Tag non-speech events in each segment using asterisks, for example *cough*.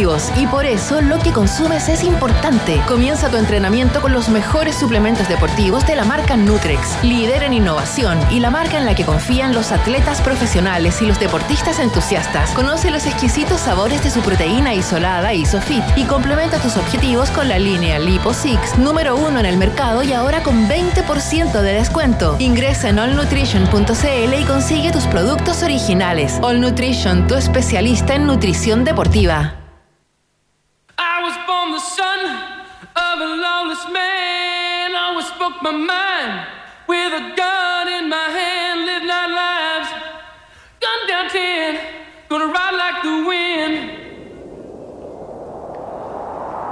y por eso lo que consumes es importante. Comienza tu entrenamiento con los mejores suplementos deportivos de la marca Nutrex, líder en innovación y la marca en la que confían los atletas profesionales y los deportistas entusiastas. Conoce los exquisitos sabores de su proteína isolada Isofit y complementa tus objetivos con la línea Lipo Six, número uno en el mercado y ahora con 20% de descuento. Ingresa en allnutrition.cl y consigue tus productos originales. All Nutrition, tu especialista en nutrición deportiva. My mind with a gun in my hand. Live our lives, gun down ten, gonna ride like the wind.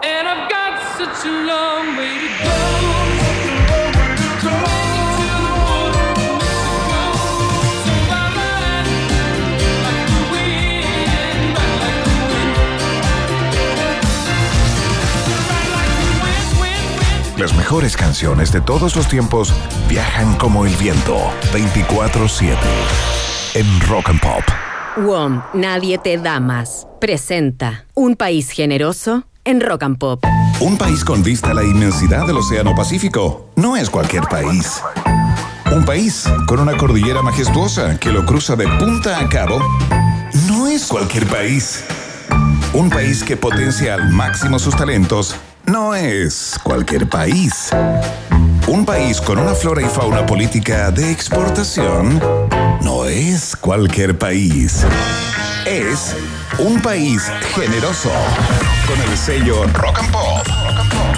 And I've got such a long way to go. Las mejores canciones de todos los tiempos viajan como el viento 24/7 en Rock and Pop. WOM, Nadie te da más. Presenta Un país generoso en Rock and Pop. Un país con vista a la inmensidad del Océano Pacífico no es cualquier país. Un país con una cordillera majestuosa que lo cruza de punta a cabo no es cualquier país. Un país que potencia al máximo sus talentos no es cualquier país. Un país con una flora y fauna política de exportación no es cualquier país. Es un país generoso con el sello Rock and Pop.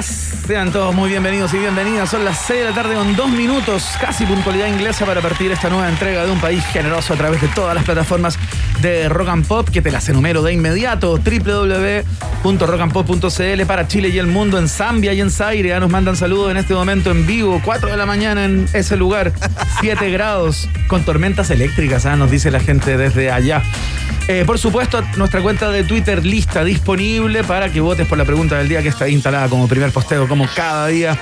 más. Sean todos muy bienvenidos y bienvenidas. Son las 6 de la tarde con dos minutos, casi puntualidad inglesa para partir esta nueva entrega de un país generoso a través de todas las plataformas de Rock and Pop, que te las enumero de inmediato. www.rockandpop.cl para Chile y el mundo, en Zambia y en Zaire. Ya nos mandan saludos en este momento en vivo, 4 de la mañana en ese lugar, 7 *laughs* grados, con tormentas eléctricas, ¿ah? nos dice la gente desde allá. Eh, por supuesto, nuestra cuenta de Twitter lista, disponible para que votes por la pregunta del día que está instalada como primer posteo, como cada día,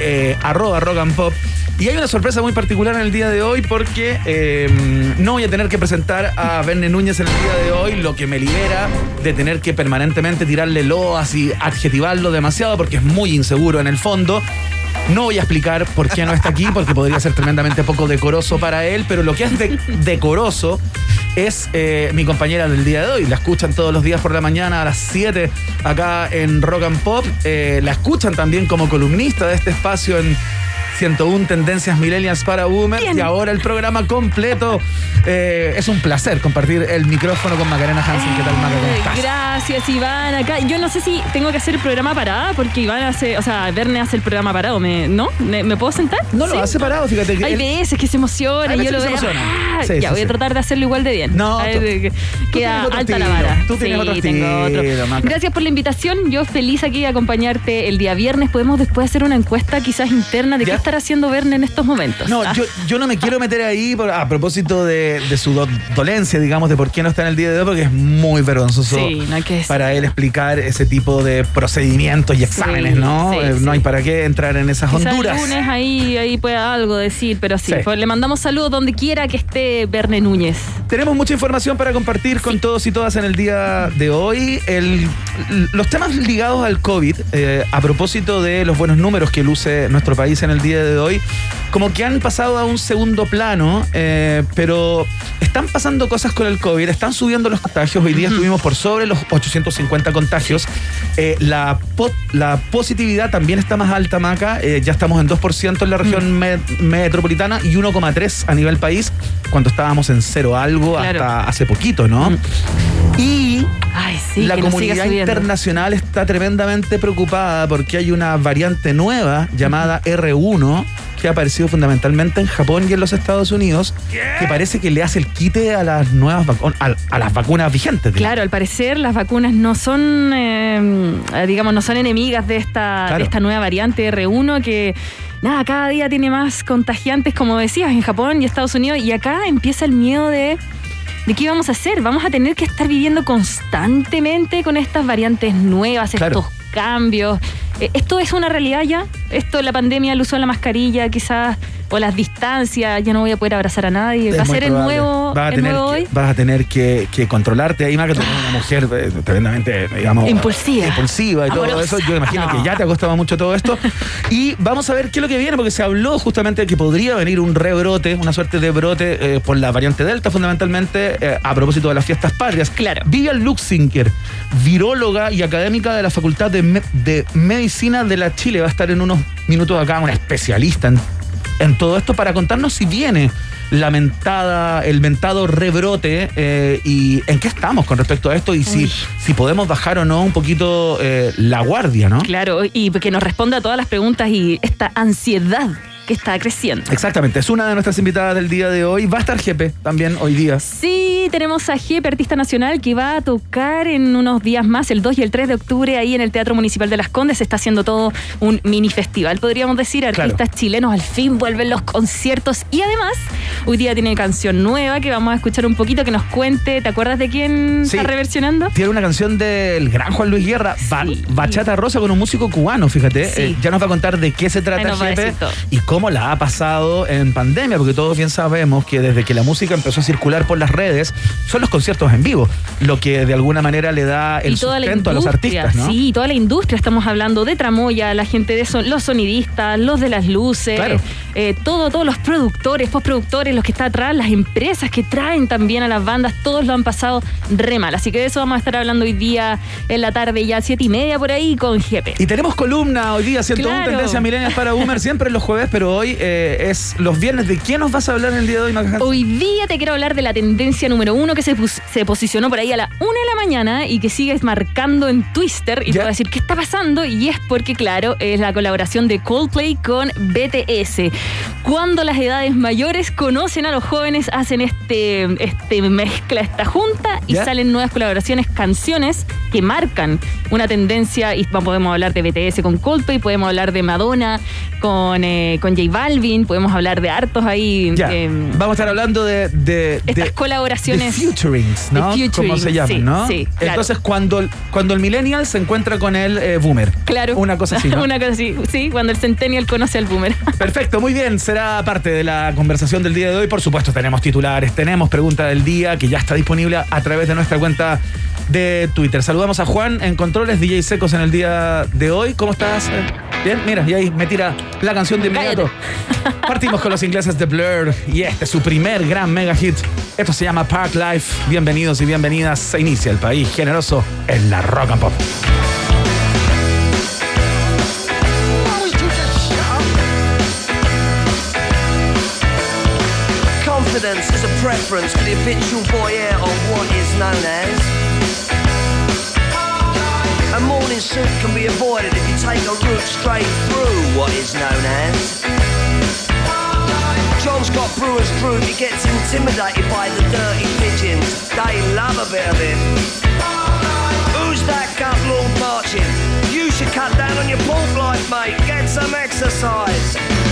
eh, arroba rock and pop. Y hay una sorpresa muy particular en el día de hoy porque eh, no voy a tener que presentar a Verne Núñez en el día de hoy, lo que me libera de tener que permanentemente tirarle loas y adjetivarlo demasiado porque es muy inseguro en el fondo. No voy a explicar por qué no está aquí, porque podría ser tremendamente poco decoroso para él, pero lo que es de- decoroso es eh, mi compañera del día de hoy. La escuchan todos los días por la mañana a las 7 acá en Rock and Pop. Eh, la escuchan también como columnista de este espacio en 101 Tendencias Millennials para Women. Y ahora el programa completo. Eh, es un placer compartir el micrófono con Macarena Hansen. ¿Qué tal, Maca? ¿Cómo estás? Gracias, Iván. Acá, yo no sé si tengo que hacer el programa parada, porque Iván hace, o sea, Verne hace el programa parado. ¿Me, ¿No? ¿Me, me puedo sentar? No lo ¿Sí? ha separado, fíjate que Hay él- veces que se emociona y yo lo veo. ah, Sí, ya, sí, voy a tratar de hacerlo igual de bien. No, ver, queda alta la vara. Tú tienes sí, otro tengo otro. Gracias por la invitación. Yo feliz aquí de acompañarte el día viernes. Podemos después hacer una encuesta quizás interna de Ya. qué estará haciendo Verne en estos momentos. No, Ah. yo, yo no me quiero meter ahí por- a propósito de, de su do- dolencia, digamos, de por qué no está en el día de hoy, porque es muy vergonzoso Sí, no hay que decir. para él explicar ese tipo de procedimientos y exámenes, Sí, ¿no? sí, Eh. No hay para qué entrar en esas Quizá honduras. el lunes ahí, ahí pueda algo decir, pero sí, Sí. pues le mandamos saludos donde quiera que esté Verne Núñez. Tenemos mucha información para compartir con todos y todas en el día de hoy. El- los temas ligados al COVID, eh, a propósito de los buenos números que luce nuestro país en el día de hoy, como que han pasado a un segundo plano, eh, pero están pasando cosas con el COVID, están subiendo los contagios. Hoy día estuvimos por sobre los 850 contagios. Eh, la, po- la positividad también está más alta, Maca. Eh, ya estamos en 2% en la región me- metropolitana y 1,3% a nivel país, cuando estábamos en cero algo Claro. hasta hace poquito, ¿no? Y Ay, sí, la comunidad internacional está tremendamente preocupada porque hay una variante nueva llamada R1 que ha aparecido fundamentalmente en Japón y en los Estados Unidos, que parece que le hace el quite a las nuevas vacunas, a, a las vacunas vigentes. digamos. Claro, al parecer las vacunas no son, eh, digamos, no son enemigas de esta, Claro. de esta nueva variante R1 que, nada, cada día tiene más contagiantes, como decías, en Japón y Estados Unidos. Y acá empieza el miedo de, de qué vamos a hacer. Vamos a tener que estar viviendo constantemente con estas variantes nuevas, Claro. estos cambios. Eh, ¿Esto es una realidad ya? ¿Esto la pandemia, el uso de la mascarilla, quizás, o las distancias, ya no voy a poder abrazar a nadie? Es ¿Va a ser el nuevo, vas a el tener nuevo que, hoy? Vas a tener que, que controlarte ahí más que tú eres una mujer eh, tremendamente, digamos. Impulsiva. Impulsiva y todo eso. Yo imagino No. que ya te ha costado mucho todo esto. Y vamos a ver qué es lo que viene, porque se habló justamente de que podría venir un rebrote, una suerte de brote eh, por la variante Delta, fundamentalmente, eh, a propósito de las fiestas patrias. Claro. Vivian Luxinger, viróloga y académica de la Facultad de, Me- de Medicina de la Chile, va a estar en unos minutos acá, una especialista en, en todo esto para contarnos si viene lamentada, el mentado rebrote eh, y en qué estamos con respecto a esto y si, Uy. si podemos bajar o no un poquito eh, la guardia, ¿no? Claro, y que nos responda a todas las preguntas y esta ansiedad que está creciendo. Exactamente, es una de nuestras invitadas del día de hoy. Va a estar Jepe también hoy día. Sí, tenemos a Jepe, artista nacional, que va a tocar en unos días más, el 2 y el 3 de octubre, ahí en el Teatro Municipal de Las Condes. Se está haciendo todo un mini festival, podríamos decir. Artistas Claro. chilenos al fin vuelven los conciertos. Y además, hoy día tiene canción nueva que vamos a escuchar un poquito, que nos cuente. ¿Te acuerdas de quién Sí. está reversionando? Tiene una canción del gran Juan Luis Guerra, Sí. Bachata Rosa, con un músico cubano, fíjate. Sí. Eh, ya nos va a contar de qué se trata Jepe y cómo la ha pasado en pandemia, porque todos bien sabemos que desde que la música empezó a circular por las redes, son los conciertos en vivo, lo que de alguna manera le da el sustento a los artistas, ¿no? Sí, toda la industria. Estamos hablando de Tramoya, la gente de son, los sonidistas, los de las luces, Claro. eh, todo, todos los productores, postproductores, los que están atrás, las empresas que traen también a las bandas, todos lo han pasado re mal. Así que de eso vamos a estar hablando hoy día en la tarde, ya siete y media por ahí con Jepe. Y tenemos columna hoy día, 101 Claro. tendencias milenias para Boomer, siempre los jueves, pero hoy eh, es los viernes. ¿De quién nos vas a hablar el día de hoy, Maca? Hoy día te quiero hablar de la tendencia número uno que se, posicionó por ahí a la una de la mañana y que sigues marcando en Twitter. Y te Ya. voy a decir qué está pasando. Y es porque, claro, es la colaboración de Coldplay con BTS. Cuando las edades mayores conocen a los jóvenes, hacen este, este mezcla, esta junta y Ya. salen nuevas colaboraciones, canciones que marcan una tendencia. Y podemos hablar de BTS con Coldplay, podemos hablar de Madonna con, eh, con J Balvin, podemos hablar de hartos ahí. Ya, em, vamos a estar hablando de, de, estas de- colaboraciones. de futurings, ¿no? De Como se futurings, llaman, sí, ¿no? sí, claro. Entonces, cuando, el- cuando el millennial se encuentra con el eh, boomer. Claro. Una cosa así, ¿no? *laughs* Una cosa así, sí, cuando el Centennial conoce al Boomer. *laughs* Perfecto, muy bien. Será parte de la conversación del día de hoy. Por supuesto, tenemos titulares, tenemos pregunta del día que ya está disponible a través de nuestra cuenta de Twitter. Saludamos a Juan en Controles, DJ Secos en el día de hoy. ¿Cómo estás? Eh, Bien, mira, y ahí me tira la canción de inmediato. Partimos con los ingleses de Blur y este es su primer gran mega hit. Esto se llama Park Life. Bienvenidos y bienvenidas. Se inicia el país generoso en la rock and pop. Is a preference for the habitual voyeur of what is known as. A morning suit can be avoided if you take a route straight through what is known as. John's got brewer's fruit, he gets intimidated by the dirty pigeons. They love a bit of him. Who's that cut lord marching? You should cut down on your pork life, mate. Get some exercise.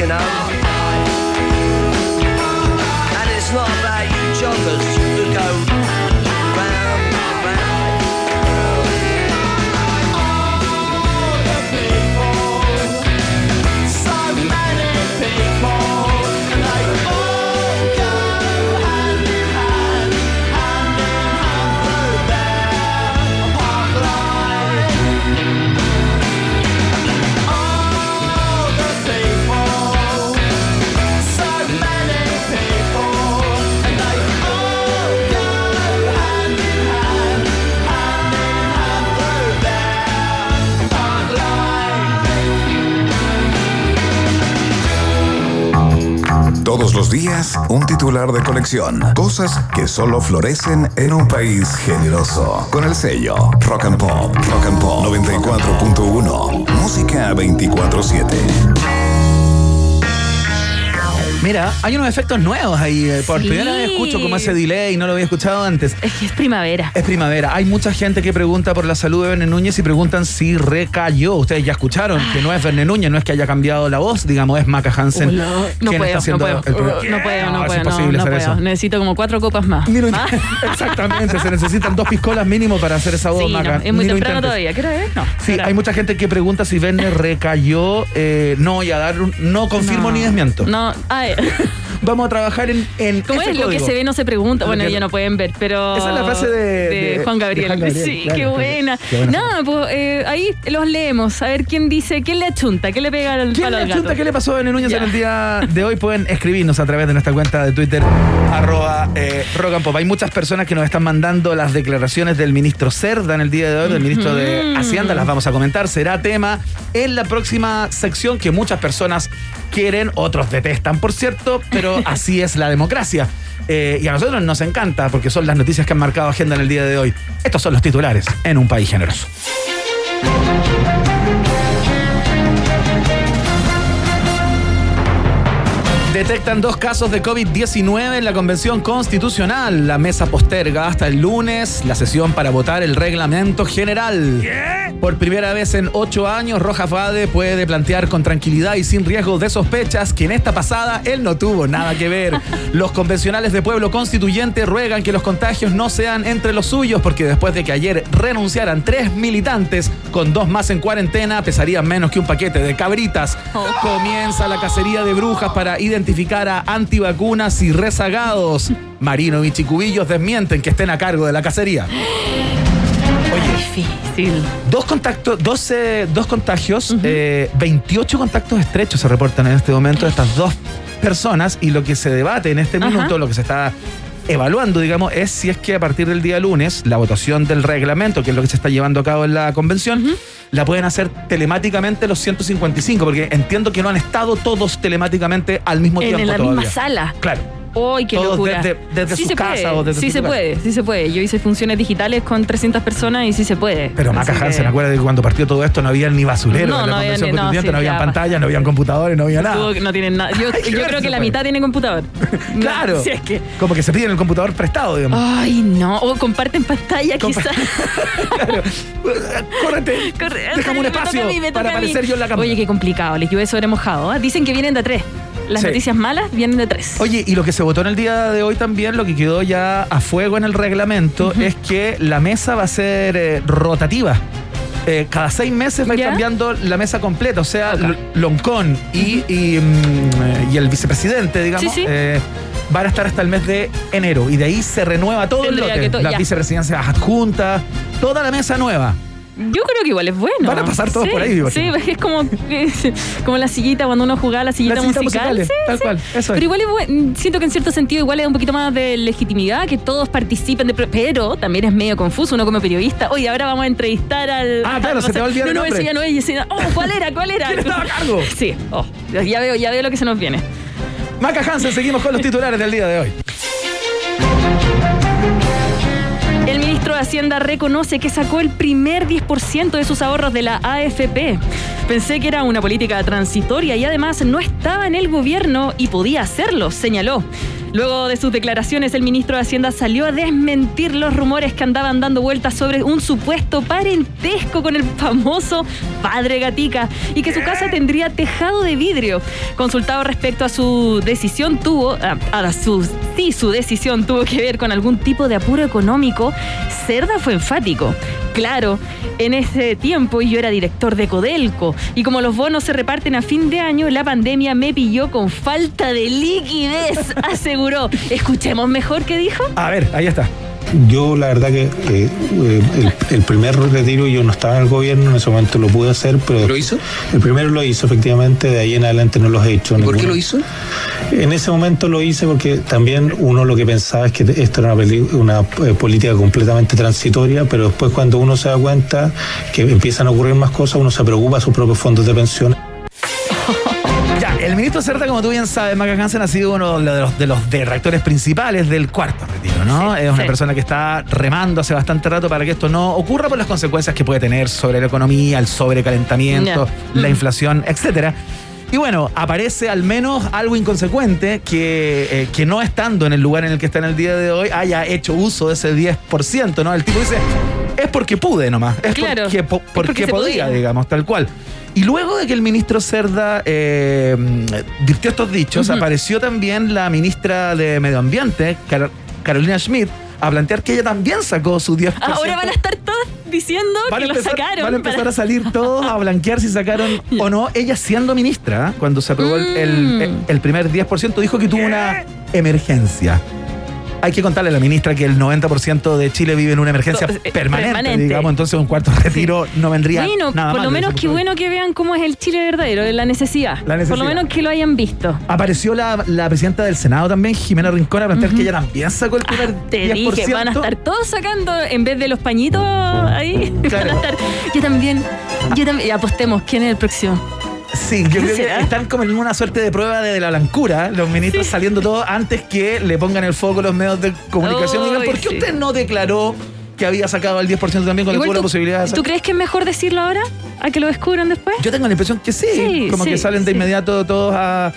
you know. Todos los días, un titular de colección. Cosas que solo florecen en un país generoso. Con el sello Rock and Pop. Rock and Pop 94.1. Música 24-7. Mira, hay unos efectos nuevos ahí. eh, Por Sí. primera vez escucho como ese delay, no lo había escuchado antes. Es que es primavera. Es primavera. Hay mucha gente que pregunta por la salud de Verne Núñez y preguntan si recayó. Ustedes ya escucharon que no es Verne Núñez, no es que haya cambiado la voz, digamos, es Maca Hansen. No quien puedo, está no puedo, el no puedo, no es puedo, no, imposible no puedo. eso. Necesito como cuatro copas más. *laughs* Exactamente, se *laughs* necesitan dos piscolas mínimo para hacer esa voz, Sí, no, Maca. es muy Ni temprano todavía. ¿Qué es? No. Sí, hay mucha gente que pregunta si Verne recayó. eh, no voy a dar un- no confirmo No. ni desmiento. No, ay, *laughs* Vamos a trabajar en, en ¿cómo ese es? Lo que se ve no se pregunta. Bueno, ya no pueden ver, pero. Esa es la frase de- de- Juan Gabriel. de Juan Gabriel, Sí, claro, qué buena. Qué buena Nada, pues eh, ahí los leemos. A ver quién dice, quién le achunta, quién le pega al ¿Quién palo le achunta? ¿Qué le pasó a Núñez en el día de hoy? Pueden escribirnos a través de nuestra cuenta de Twitter, arroba eh, rock and pop. Hay muchas personas que nos están mandando las declaraciones del ministro Cerda en el día de hoy, del ministro de Hacienda. Las vamos a comentar. Será tema en la próxima sección que muchas personas quieren, otros detestan, por cierto, pero *laughs* así es la democracia. Eh, y a nosotros nos encanta porque son las noticias que han marcado agenda en el día de hoy. Estos son los titulares en un país generoso. Detectan dos casos de COVID-19 en la Convención Constitucional. La mesa posterga hasta el lunes la sesión para votar el reglamento general. Por primera vez en ocho años, Rojas Vade puede plantear con tranquilidad y sin riesgo de sospechas que en esta pasada él no tuvo nada que ver. *laughs* Los convencionales de pueblo constituyente ruegan que los contagios no sean entre los suyos porque después de que ayer renunciaran tres militantes, con dos más en cuarentena, pesarían menos que un paquete de cabritas. Comienza la cacería de brujas para identificar a antivacunas y rezagados. Marinovich y Cubillos desmienten que estén a cargo de la cacería. Oye, Difícil. Dos contactos, 12, dos contagios, eh, 28 contactos estrechos se reportan en este momento de estas dos personas y lo que se debate en este Ajá. minuto, lo que se está evaluando, digamos, es si es que a partir del día lunes la votación del reglamento, que es lo que se está llevando a cabo en la convención, la pueden hacer telemáticamente los 155, porque entiendo que no han estado todos telemáticamente al mismo En, tiempo la todavía. misma sala. Claro. ¡Uy, qué Todos locura! desde- desde sí sus se casas puede, o desde Sí su se lugar. puede, sí se puede. Yo hice funciones digitales con 300 personas y sí se puede. Pero Maca Hansen, que- acuérdate que cuando partió todo esto no había ni basurero No, en la no había no, sí, no, había pantallas, no habían computadores, no había nada. No tienen nada. *laughs* Yo, creo que la mitad tiene computador. *laughs* Claro. *laughs* Si es que. Como que se piden el computador prestado, digamos. Ay, no. O comparten pantalla, Compa- quizás. Claro. Córrete. Déjame un me espacio mí, me para aparecer yo en la cámara. Oye, qué complicado. Les llueve sobre mojado. ¿ah? Dicen que vienen de a tres. Las Sí. noticias malas vienen de tres. Oye, y lo que se votó en el día de hoy también, lo que quedó ya a fuego en el reglamento, es que la mesa va a ser eh, rotativa. Eh, cada seis meses va a ir cambiando la mesa completa, o sea, L- Loncón y, y, mm, y el vicepresidente, digamos, Sí, sí. eh, van a estar hasta el mes de enero y de ahí se renueva todo Tendría el lote, las ya. vicepresidencias adjuntas, toda la mesa nueva. Yo creo que igual es bueno. Van a pasar todos Sí, por ahí, me Sí, es como, como la sillita cuando uno jugaba la sillita, musical. musicales, Sí, tal sí. cual, eso es. Pero igual es buen- siento que en cierto sentido igual da un poquito más de legitimidad, que todos participen, de, pero también es medio confuso uno como periodista. Oye, ahora vamos a entrevistar al... Ah, claro, al- se te va a olvidar No, el no, nombre. ese ya no es. ese- Oh, ¿cuál era? ¿Cuál era? *laughs* ¿Quién estaba a cargo? Sí, oh, ya veo, ya veo lo que se nos viene. Maca Hansen, seguimos con los titulares del día de hoy. Hacienda reconoce que sacó el primer 10% de sus ahorros de la AFP. Pensé que era una política transitoria y además no estaba en el gobierno y podía hacerlo, señaló. Luego de sus declaraciones, el ministro de Hacienda salió a desmentir los rumores que andaban dando vueltas sobre un supuesto parentesco con el famoso padre Gatica y que su casa tendría tejado de vidrio. Consultado respecto a su decisión, tuvo, a, a su, sí, su decisión tuvo que ver con algún tipo de apuro económico, Cerda fue enfático. Claro, en ese tiempo yo era director de Codelco y como los bonos se reparten a fin de año, la pandemia me pilló con falta de liquidez, *laughs* aseguró. Escuchemos mejor qué dijo. A ver, ahí está. Yo la verdad que eh, eh, el, el primer retiro yo no estaba en el gobierno, en ese momento lo pude hacer, pero... ¿Lo hizo? El primero lo hizo, efectivamente, de ahí en adelante no los he hecho. ¿Por qué lo hizo? En ese momento lo hice porque también uno lo que pensaba es que esto era una, eh, política completamente transitoria, pero después cuando uno se da cuenta que empiezan a ocurrir más cosas, uno se preocupa de sus propios fondos de pensión. El ministro Cerda, como tú bien sabes, Maca Hansen ha sido uno de los, de los detractores principales del cuarto retiro, ¿no? Sí, es una sí. persona que está remando hace bastante rato para que esto no ocurra por las consecuencias que puede tener sobre la economía, el sobrecalentamiento, la Mm. inflación, etcétera. Y bueno, aparece al menos algo inconsecuente que, eh, que no estando en el lugar en el que está en el día de hoy haya hecho uso de ese 10%, ¿no? El tipo dice, es porque pude nomás, es Claro, porque, po- porque podía, podía. digamos, tal cual. Y luego de que el ministro Cerda eh, estos dichos, apareció también la ministra de Medio Ambiente, Car- Carolina Schmidt, a plantear que ella también sacó su 10%. Ahora van a estar todos diciendo Van que lo sacaron. van a empezar para- a salir todos a blanquear si sacaron *laughs* o no. Ella siendo ministra, cuando se aprobó el, el- Mm. el primer 10%, dijo que tuvo una emergencia. Hay que contarle a la ministra que el 90% de Chile vive en una emergencia eh, permanente, permanente. digamos, entonces un cuarto retiro no vendría Bueno, nada por lo menos qué bueno que vean cómo es el Chile verdadero, de la necesidad. La necesidad. Por lo menos que lo hayan visto. Apareció la, la presidenta del Senado también, Jimena Rincón, a plantear que ella también sacó el primer Ah, Te 10%. dije, van a estar todos sacando, en vez de los pañitos ahí, Claro. *laughs* van a estar. Yo también, yo también. y Apostemos, ¿quién es el próximo? Sí, yo creo que están como en una suerte de prueba de la blancura, los ministros saliendo todos antes que le pongan el foco los medios de comunicación. y digan, ¿por qué sí. usted no declaró que había sacado el 10% también cuando Igual tuvo la tú- posibilidad de ¿Tú hacer? crees que es mejor decirlo ahora? ¿A que lo descubran después? Yo tengo la impresión que sí, Sí, como que salen de inmediato todos a,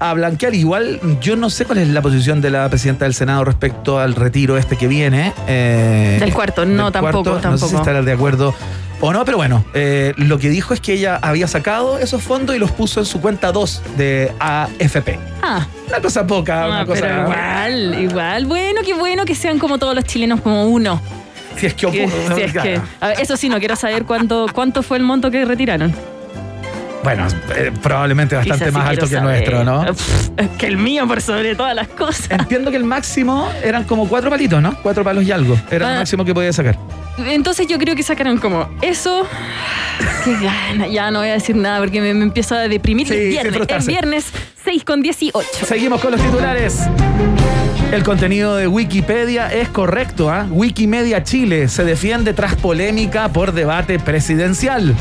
a blanquear. Igual, yo no sé cuál es la posición de la presidenta del Senado respecto al retiro este que viene. eh, Del cuarto, no, del tampoco, No sé si tampoco. estará de acuerdo o no, pero bueno, eh, lo que dijo es que ella había sacado esos fondos y los puso en su cuenta 2 de AFP. Ah, Una cosa poca, ah, una cosa. pero igual, igual. Bueno, qué bueno que sean como todos los chilenos, como uno. Si es que ocurre. si es que- a ver, eso sí, no quiero saber cuánto, cuánto fue el monto que retiraron. Bueno, eh, probablemente bastante Quizás sí más alto que el nuestro. ¿no? Pff, que el mío, por sobre todas las cosas. Entiendo que el máximo eran como cuatro palitos, ¿no? Cuatro palos y algo. Era el Ah. máximo que podía sacar. Entonces yo creo que sacaron como eso. Qué gana. Ya no voy a decir nada porque me, me empiezo a deprimir. Sí, sin viernes, es frustrarse. viernes 6 con 18. Seguimos con los titulares. El contenido de Wikipedia es correcto, ¿ah? Wikimedia Chile se defiende tras polémica por debate presidencial.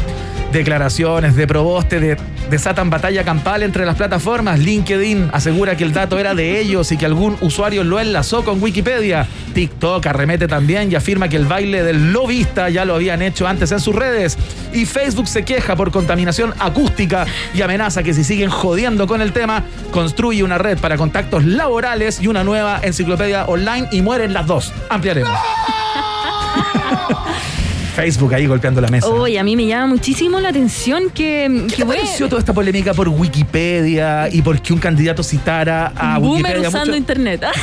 Declaraciones de Proboste de- desatan batalla campal entre las plataformas. LinkedIn asegura que el dato era de ellos y que algún usuario lo enlazó con Wikipedia. TikTok arremete también y afirma que el baile del lobista ya lo habían hecho antes en sus redes. Y Facebook se queja por contaminación acústica y amenaza que si siguen jodiendo con el tema, construye una red para contactos laborales y una nueva enciclopedia online y mueren las dos. Ampliaremos. *laughs* Facebook ahí golpeando la mesa. Oye, a mí me llama muchísimo la atención que, ¿Qué que te bueno, pareció toda esta polémica por Wikipedia y por que un candidato citara a boomer Wikipedia? usando Mucho- internet. *laughs*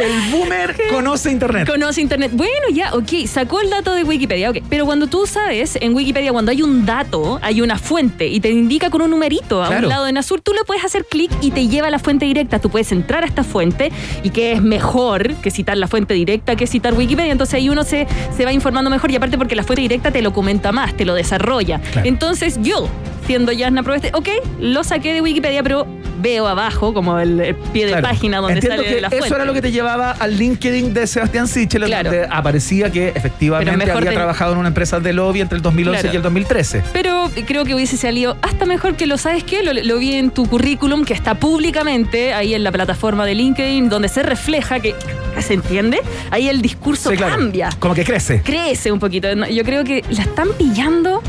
El boomer *laughs* conoce internet. Conoce internet. Bueno, ya, ok, sacó el dato de Wikipedia, ok. Pero cuando tú sabes, en Wikipedia, cuando hay un dato, hay una fuente y te indica con un numerito a Claro. un lado en azul, tú le puedes hacer clic y te lleva a la fuente directa. Tú puedes entrar a esta fuente y que es mejor que citar la fuente directa que citar Wikipedia. Entonces ahí uno se, se va informando mejor y aparte porque la fuente directa te lo comenta más, te lo desarrolla. Claro. Entonces yo, siendo Yasna Probeste, ok, lo saqué de Wikipedia, pero veo abajo como el, el pie de Claro. página donde Entiendo sale que la eso fuente. era lo que te llevaba al LinkedIn de Sebastián Sichel, Claro. donde aparecía que efectivamente había trabajado en una empresa de lobby entre el 2011 Claro. y el 2013. Pero creo que hubiese salido hasta mejor que lo sabes qué, lo, lo vi en tu currículum que está públicamente ahí en la plataforma de LinkedIn donde se refleja que se entiende, ahí el discurso Sí, claro. cambia, Como que crece. crece un poquito. Yo creo que la están pillando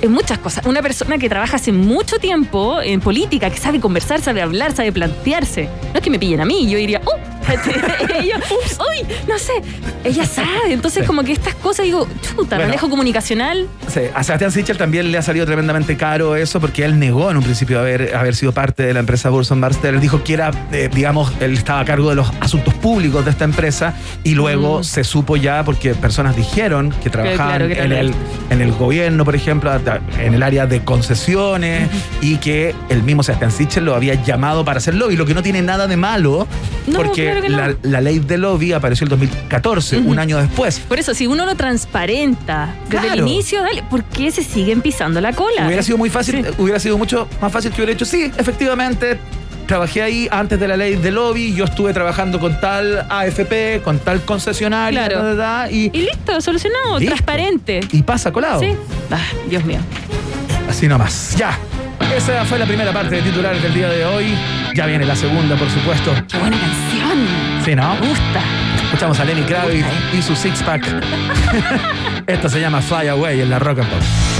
en muchas cosas. Una persona que trabaja hace mucho tiempo en política, que sabe conversar, sabe hablar, sabe plantearse. No es que me pillen a mí, yo diría, ¡uh! *laughs* ella, ups, uy, no sé. Ella sabe. Entonces, Sí. como que estas cosas, digo, chuta, Bueno. manejo comunicacional. Sí, a Sebastián Sichel también le ha salido tremendamente caro eso porque él negó en un principio haber, haber sido parte de la empresa Burson Marsteller. Él dijo que era, eh, digamos, él estaba a cargo de los asuntos públicos de esta empresa y luego Mm. se supo ya porque personas dijeron que trabajaban claro, en, el, en el gobierno, por ejemplo, en el área de concesiones y que el mismo Sebastián Sichel lo había llamado para hacer lobby, lo que no tiene nada de malo No, porque claro que no. la, la ley de lobby apareció el 2014, un año después. Por eso, si uno lo transparenta desde el inicio, dale, ¿por qué se siguen pisando la cola? Hubiera sido muy fácil, Sí. hubiera sido mucho más fácil que hubiera hecho. Sí, efectivamente, trabajé ahí antes de la ley de lobby. Yo estuve trabajando con tal AFP, con tal concesionaria, Claro. da, da, da, y, Y listo, solucionado, Listo. transparente. y pasa colado. Sí. Ah, Dios mío. Así nomás. Ya. Esa fue la primera parte de titulares del día de hoy. Ya viene la segunda, por supuesto. Qué buena canción. Sí, ¿no? Me gusta. Escuchamos a Lenny Kravitz y su six pack. *laughs* Esto se llama Fly Away en la Rock and Pop.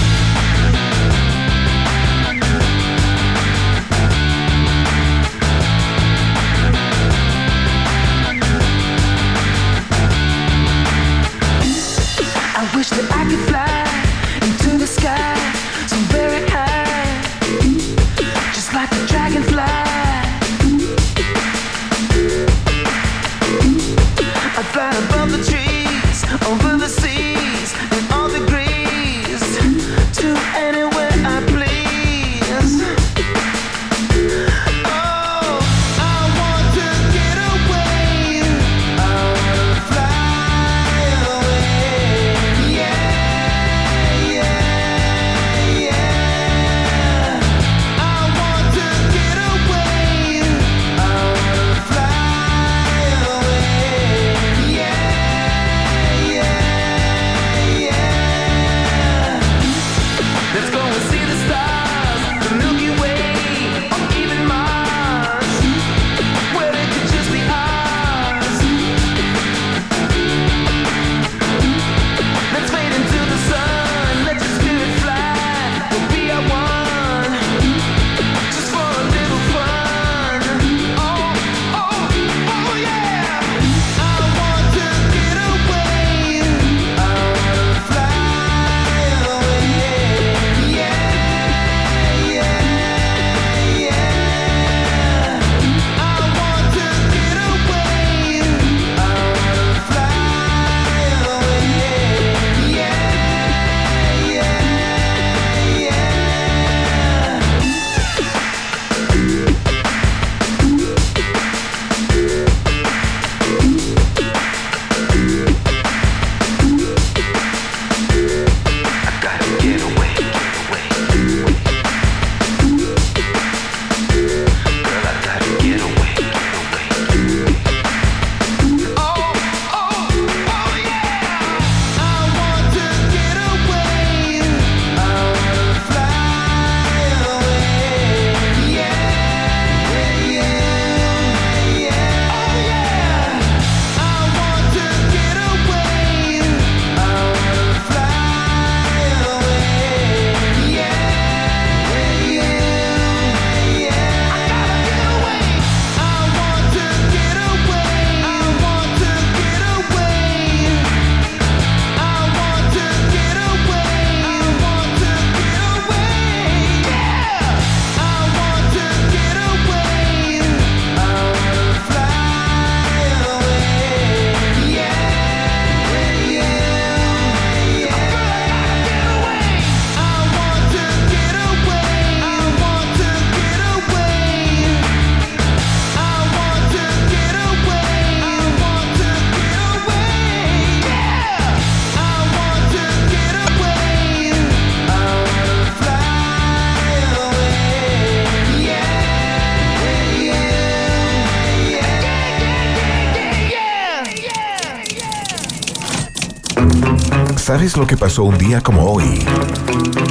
¿Sabes lo que pasó un día como hoy?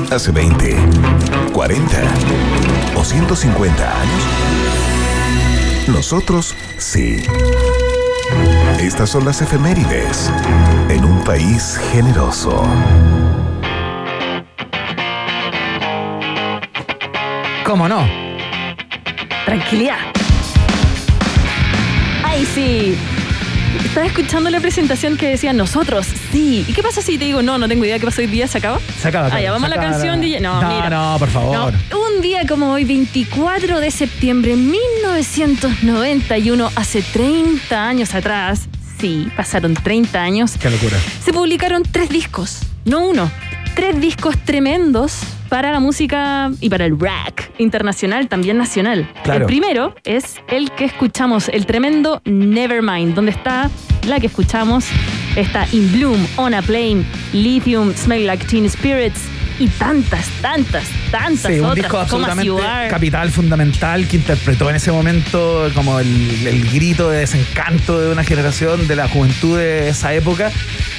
Hace 20, 40 o 150 años. Nosotros sí. Estas son las efemérides en un país generoso. ¿Cómo no? Tranquilidad. Ay, sí. Estaba escuchando la presentación que decían nosotros, sí. ¿Y qué pasa si te digo, no, no tengo idea qué pasó hoy día? ¿Se acaba? Se acaba. Ah, ya, vamos a la canción, DJ. No, no, mira. no, por favor. No, un día como hoy, 24 de septiembre de 1991, hace 30 años atrás, sí, pasaron 30 años, Qué locura. se publicaron tres discos, no uno, tres discos tremendos para la música y para el rock internacional, también nacional. Claro. El primero es el que escuchamos, el tremendo Nevermind, donde está la que escuchamos, está In Bloom, On a Plane, Lithium, Smell Like Teen Spirits y tantas, tantas, tantas Sí, un otras, disco absolutamente capital, fundamental, que interpretó en ese momento como el, el grito de desencanto de una generación de la juventud de esa época.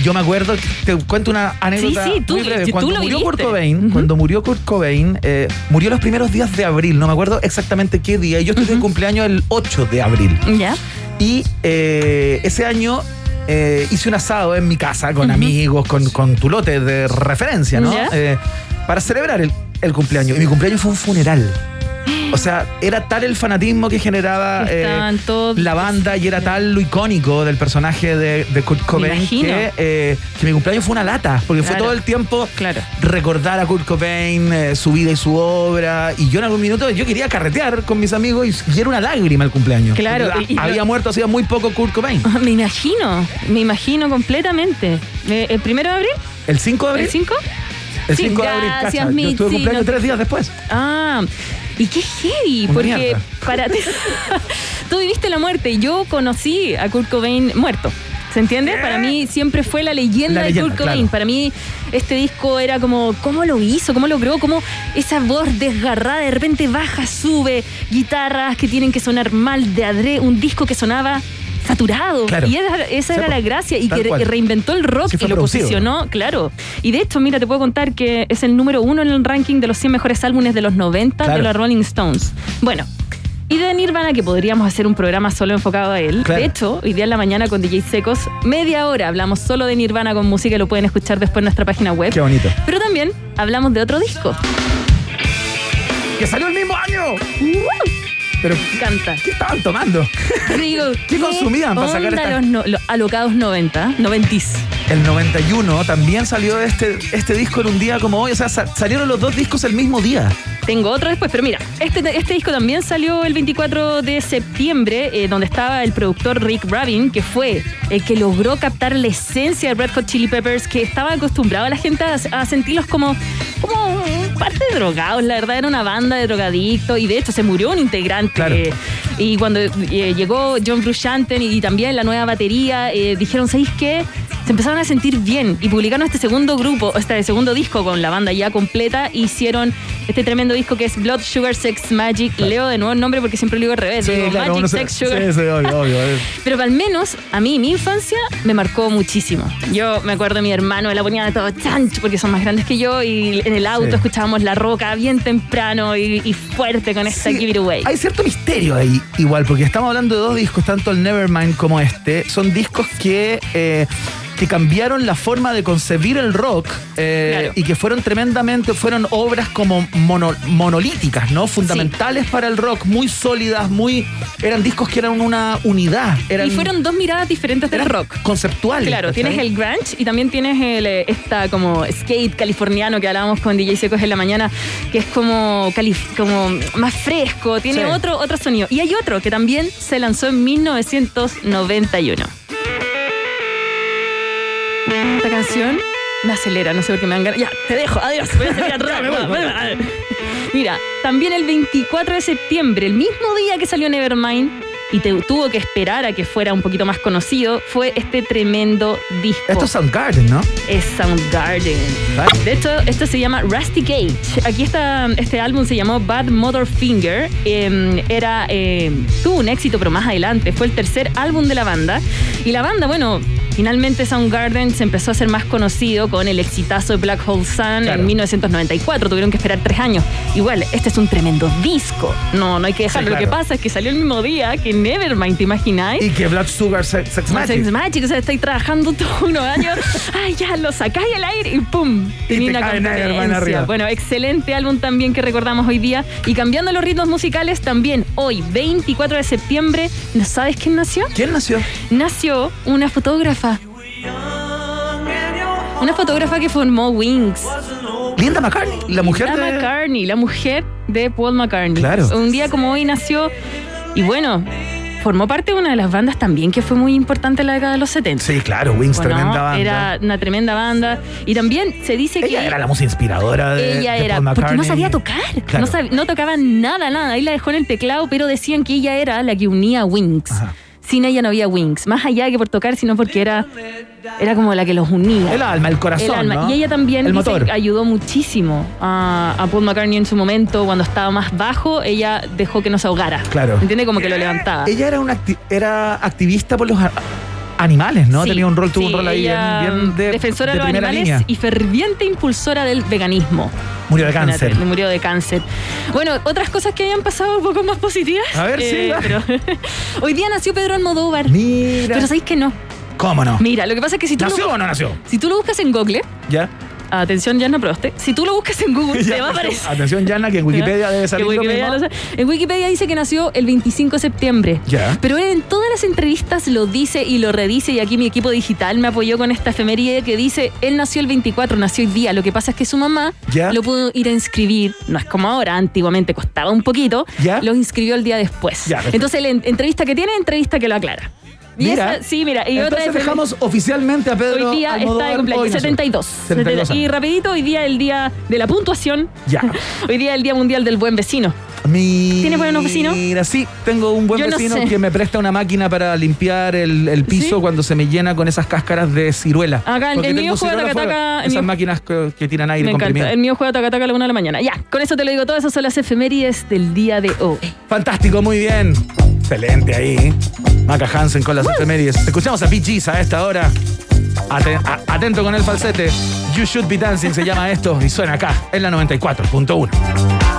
Yo me acuerdo, te cuento una anécdota Sí, sí, tú- muy breve. tú Cuando lo murió Kurt. Cobain, cuando murió Kurt Cobain, eh, murió los primeros días de abril, no me acuerdo exactamente qué día. y Yo estoy de cumpleaños el 8 de abril. ¿Ya? Y eh, ese año eh, hice un asado en mi casa con amigos, con, con tu lote de referencia, ¿no? Eh, para celebrar el, el cumpleaños. Y mi cumpleaños fue un funeral. O sea, era tal el fanatismo que generaba eh, la banda y era tal lo icónico del personaje de, de Kurt Cobain que, eh, que mi cumpleaños fue una lata, porque fue todo el tiempo Claro. recordar a Kurt Cobain, eh, su vida y su obra. Y yo en algún minuto yo quería carretear con mis amigos y, era una lágrima el cumpleaños. Claro, Porque y- y- había muerto hacía muy poco Kurt Cobain. *laughs* Me imagino, me imagino completamente. ¿El primero de abril? ¿El 5 de abril? ¿El 5? El Sí, 5 de abril. gracias, cacha. Yo Mitzi, tuve cumpleaños no- tres días después. Ah, y qué heavy, Una porque mierda. para ti, *laughs* tú viviste la muerte. Yo conocí a Kurt Cobain muerto. ¿Se entiende? Para mí siempre fue la leyenda La de Kurt Cobain. claro. Para mí este disco era como, ¿cómo lo hizo? ¿Cómo logró? ¿Cómo esa voz desgarrada de repente baja, sube, guitarras que tienen que sonar mal de adre, un disco que sonaba saturado. Claro. Y era- esa Sí, era la gracia y que reinventó el rock Sí, y lo producido. posicionó, claro. Y de hecho, mira, te puedo contar que es el número uno en el ranking de los 100 mejores álbumes de los 90 Claro. de los Rolling Stones. Bueno. Y de Nirvana, que podríamos hacer un programa solo enfocado a él. Claro. De hecho, hoy día en la mañana con DJ Secos, media hora hablamos solo de Nirvana con música y lo pueden escuchar después en nuestra página web. Qué bonito. Pero también hablamos de otro disco. ¡Que salió el mismo año! Pero, Canta. ¿qué estaban tomando? *laughs* Digo, ¿Qué consumían para sacar esta- los, no- los alocados 90, 90s. El 91 también salió este, este disco en un día como hoy. O sea, sa- salieron los dos discos el mismo día. Tengo otro después, pero mira, este, este disco también salió el 24 de septiembre, eh, donde estaba el productor Rick Rubin, que fue el que logró captar la esencia de Red Hot Chili Peppers, que estaba acostumbrado a la gente a, a sentirlos como, como parte de drogados, la verdad, era una banda de drogadictos, y de hecho se murió un integrante. Claro. eh, y cuando eh, llegó John Frusciante y también la nueva batería, eh, dijeron, ¿sabéis qué? Se empezaron a sentir bien y publicaron este segundo grupo, este segundo disco con la banda ya completa. Hicieron este tremendo disco que es Blood Sugar Sex Magic. Leo de nuevo el nombre porque siempre lo digo al revés. digo Magic se- Sex Sugar. Sí, sí, obvio, obvio. *laughs* Pero al menos a mí, mi infancia me marcó muchísimo. Yo me acuerdo de mi hermano, la ponía de todo chancho porque son más grandes que yo y en el auto Sí. escuchábamos La Roca bien temprano y, y fuerte con esta Sí, Give It Away. Hay cierto misterio ahí, igual, porque estamos hablando de dos discos, tanto el Nevermind como este. Son discos que. eh, que cambiaron la forma de concebir el rock eh, Claro. y que fueron tremendamente, fueron obras como mono- monolíticas, ¿no? Fundamentales para el rock, muy sólidas, muy. Eran discos que eran una unidad. Eran, y fueron dos miradas diferentes del rock. Conceptuales. Claro, tienes el grunge y también tienes el eh, esta como skate californiano que hablábamos con DJ Secos en la mañana, que es como calif- como más fresco, tiene Sí. otro otro sonido. Y hay otro que también se lanzó en 1991. Esta canción me acelera, no sé por qué me dan ganas. Ya, te dejo, adiós. Voy a salir a *laughs* Ya, me voy, me voy. Mira, también el 24 de septiembre, el mismo día que salió Nevermind, y te tuvo que esperar a que fuera un poquito más conocido, fue este tremendo disco. Esto es Soundgarden, ¿no? es Soundgarden. Vale. De hecho, esto se llama Rusty Cage. Aquí está, este álbum se llamó Bad Mother Finger. Eh, era, eh, tuvo un éxito, pero más adelante. Fue el tercer álbum de la banda. Y la banda, bueno, finalmente Soundgarden se empezó a ser más conocido con el exitazo de Black Hole Sun Claro. en 1994. Tuvieron que esperar tres años. Igual, este es un tremendo disco. No, no hay que dejarlo. Sí, Lo que pasa es que salió el mismo día que Nevermind, ¿te imagináis? Y que Blood Sugar Sex, Sex Magic. Magic. Magic, o sea, estáis trabajando *laughs* todos unos años, ay, ya lo sacáis al aire y ¡pum! Tenía te una competencia. arriba. Bueno, excelente álbum también que recordamos hoy día. Y cambiando los ritmos musicales, también hoy, 24 de septiembre, ¿no sabes quién nació? ¿Quién nació? Nació una fotógrafa. Una fotógrafa que formó Wings. Linda McCartney, la mujer La de... McCartney, la mujer de Paul McCartney. Claro. Un día como hoy nació y bueno, formó parte de una de las bandas también que fue muy importante en la década de los 70. Sí, claro, Wings, Bueno, tremenda banda. Era una tremenda banda. Y también se dice que. Ella era la música inspiradora de ella de era, Paul porque no sabía tocar, Claro. no, sab- no tocaba nada, nada. Ahí la dejó en el teclado, pero decían que ella era la que unía a Wings. Ajá. Sin ella no había Wings. Más allá de que por tocar, sino porque era, era como la que los unía. El alma, el corazón. El alma. ¿no? Y ella también El motor. ayudó muchísimo a, a Paul McCartney en su momento, cuando estaba más bajo, ella dejó que no se ahogara. Claro. ¿Entiende? Como que lo levantaba. Ella era una acti- era activista por los animales, ¿no? Sí, Tenía un rol, tuvo sí, un rol ahí bien, bien de, defensora de de los animales línea. y ferviente impulsora del veganismo. Murió de cáncer. Murió de cáncer. Bueno, otras cosas que hayan pasado un poco más positivas. A ver, sí, va. pero *laughs* Hoy día nació Pedro Almodóvar. Mira. Pero sabéis que no. ¿Cómo no? Mira, lo que pasa es que si tú, ¿Nació lo, o no nació? si tú lo buscas en Google, ¿Ya? Atención, Yana Proste, si tú lo buscas en Google, *laughs* Ya, te va a aparecer. Atención, Yana, que en *laughs* Wikipedia debe salir lo Wikipedia mismo. lo sabe. En Wikipedia dice que nació el 25 de septiembre. Ya. Pero él en todas las entrevistas lo dice y lo redice y aquí mi equipo digital me apoyó con esta efeméride que dice, él nació el 24, nació hoy día. Lo que pasa es que su mamá Ya. lo pudo ir a inscribir, no es como ahora, antiguamente costaba un poquito, Ya. lo inscribió el día después. Ya. Entonces, la en- entrevista que tiene, entrevista que lo aclara. Y Mira. esa- sí, mira, y otra Entonces efeméride- dejamos oficialmente a Pedro Hoy día está Almodóvar, de cumpleaños, hoy nació. 72. 72 y rapidito, hoy día el día de la puntuación. Ya. *laughs* Hoy día el Día Mundial del Buen Vecino. Mi- ¿Tiene buen vecino? Mira, sí, tengo un buen Yo no vecino sé. que me presta una máquina para limpiar el, el piso ¿Sí? cuando se me llena con esas cáscaras de ciruela. Acá, el- mío juega taca-taca, Esas mío- máquinas que, que tiran aire Me encanta. comprimido. El mío juega taca taca a la una de la mañana. Ya, con eso te lo digo todo. Esas son las efemérides del día de hoy. Fantástico, muy bien. Excelente ahí. Maca Hansen con las efemérides. Escuchamos a PGs a esta hora. Atento con el falsete. You Should Be Dancing se llama esto y suena acá en la 94.1.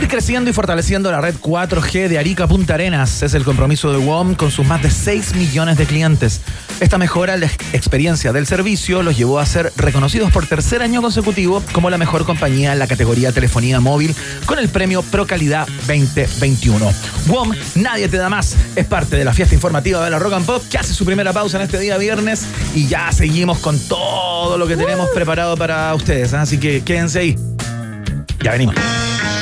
Seguir creciendo y fortaleciendo la red 4G de Arica Punta Arenas es el compromiso de WOM con sus más de 6 millones de clientes. Esta mejora en la experiencia del servicio los llevó a ser reconocidos por tercer año consecutivo como la mejor compañía en la categoría telefonía móvil con el premio Pro Calidad 2021. WOM, nadie te da más. Es parte de la fiesta informativa de la Rock and Pop que hace su primera pausa en este día viernes y ya seguimos con todo lo que tenemos preparado para ustedes. ¿eh? Así que quédense ahí. Ya venimos.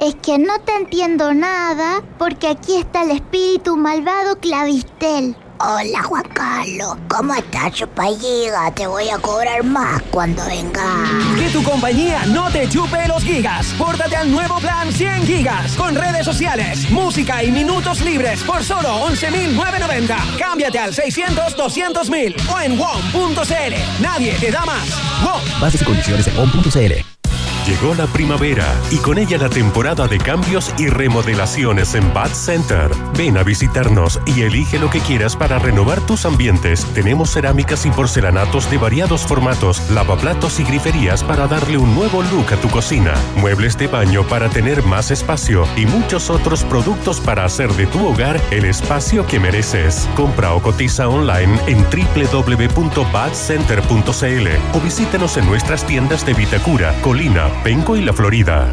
Es que no te entiendo nada porque aquí está el espíritu malvado Clavistel. Hola Juan Carlos, ¿cómo estás, chupalliga? Te voy a cobrar más cuando venga. Que tu compañía no te chupe los gigas. Pórtate al nuevo plan 100 gigas con redes sociales, música y minutos libres por solo 11.990. Cámbiate al 600-200.000 o en WOM.cl. Nadie te da más. WOM. Bases y condiciones en WOM.cl. Llegó la primavera y con ella la temporada de cambios y remodelaciones en Bad Center. Ven a visitarnos y elige lo que quieras para renovar tus ambientes. Tenemos cerámicas y porcelanatos de variados formatos, lavaplatos y griferías para darle un nuevo look a tu cocina, muebles de baño para tener más espacio y muchos otros productos para hacer de tu hogar el espacio que mereces. Compra o cotiza online en www.badcenter.cl o visítanos en nuestras tiendas de Vitacura, Colina, Penco y La Florida.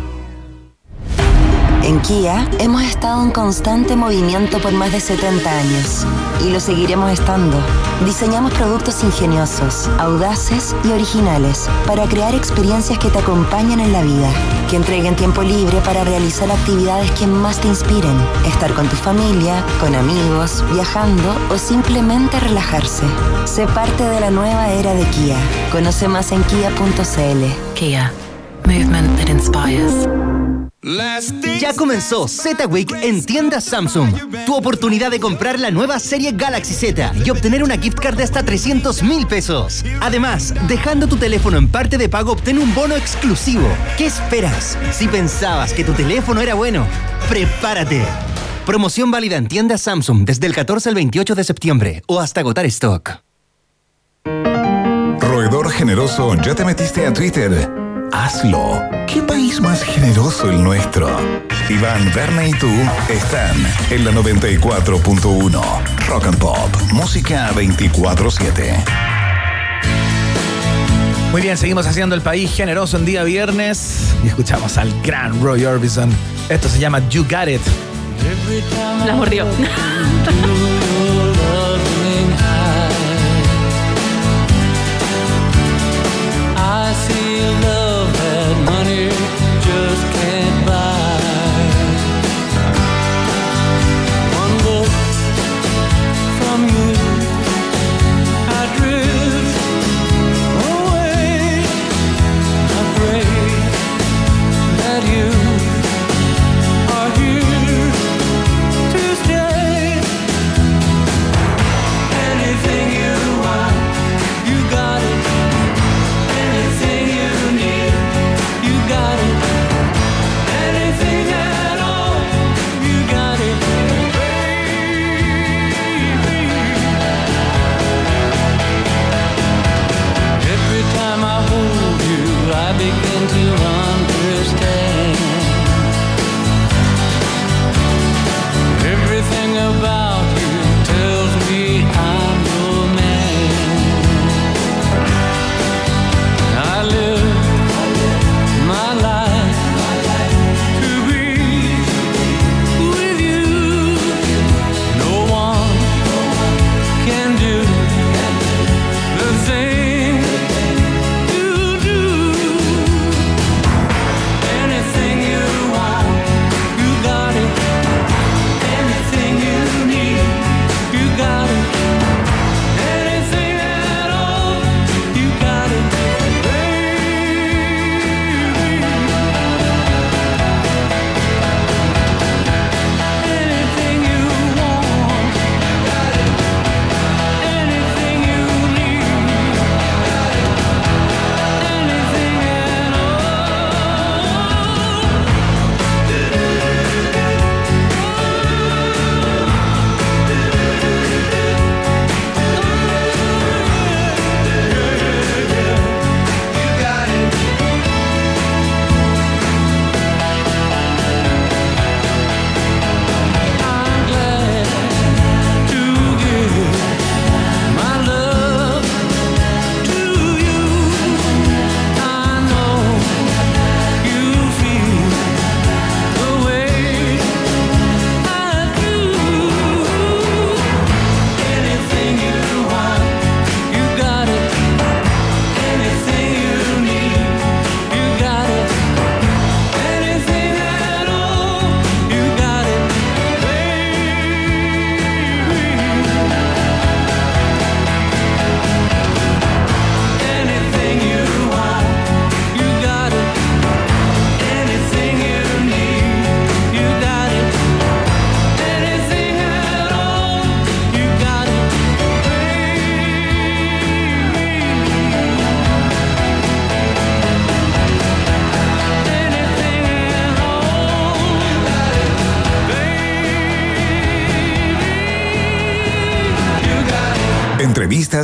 En Kia hemos estado en constante movimiento por más de 70 años y lo seguiremos estando. Diseñamos productos ingeniosos, audaces y originales para crear experiencias que te acompañen en la vida, que entreguen tiempo libre para realizar actividades que más te inspiren, estar con tu familia, con amigos, viajando o simplemente relajarse. Sé parte de la nueva era de Kia. Conoce más en kia.cl. Kia. Movement that inspires. Ya comenzó Z Week en tiendas Samsung. Tu oportunidad de comprar la nueva serie Galaxy Z y obtener una gift card de hasta 300 mil pesos. Además, dejando tu teléfono en parte de pago, obtén un bono exclusivo. ¿Qué esperas? Si pensabas que tu teléfono era bueno, prepárate. Promoción válida en tiendas Samsung desde el 14 al 28 de septiembre o hasta agotar stock. Roedor generoso, ¿ya te metiste a Twitter? Hazlo. ¿Qué país más generoso el nuestro? Iván, Verne y tú están en la 94.1. Rock and Pop. Música 24-7. Muy bien, seguimos haciendo el país generoso en día viernes y escuchamos al gran Roy Orbison. Esto se llama You Got It. La mordió. *laughs* I see love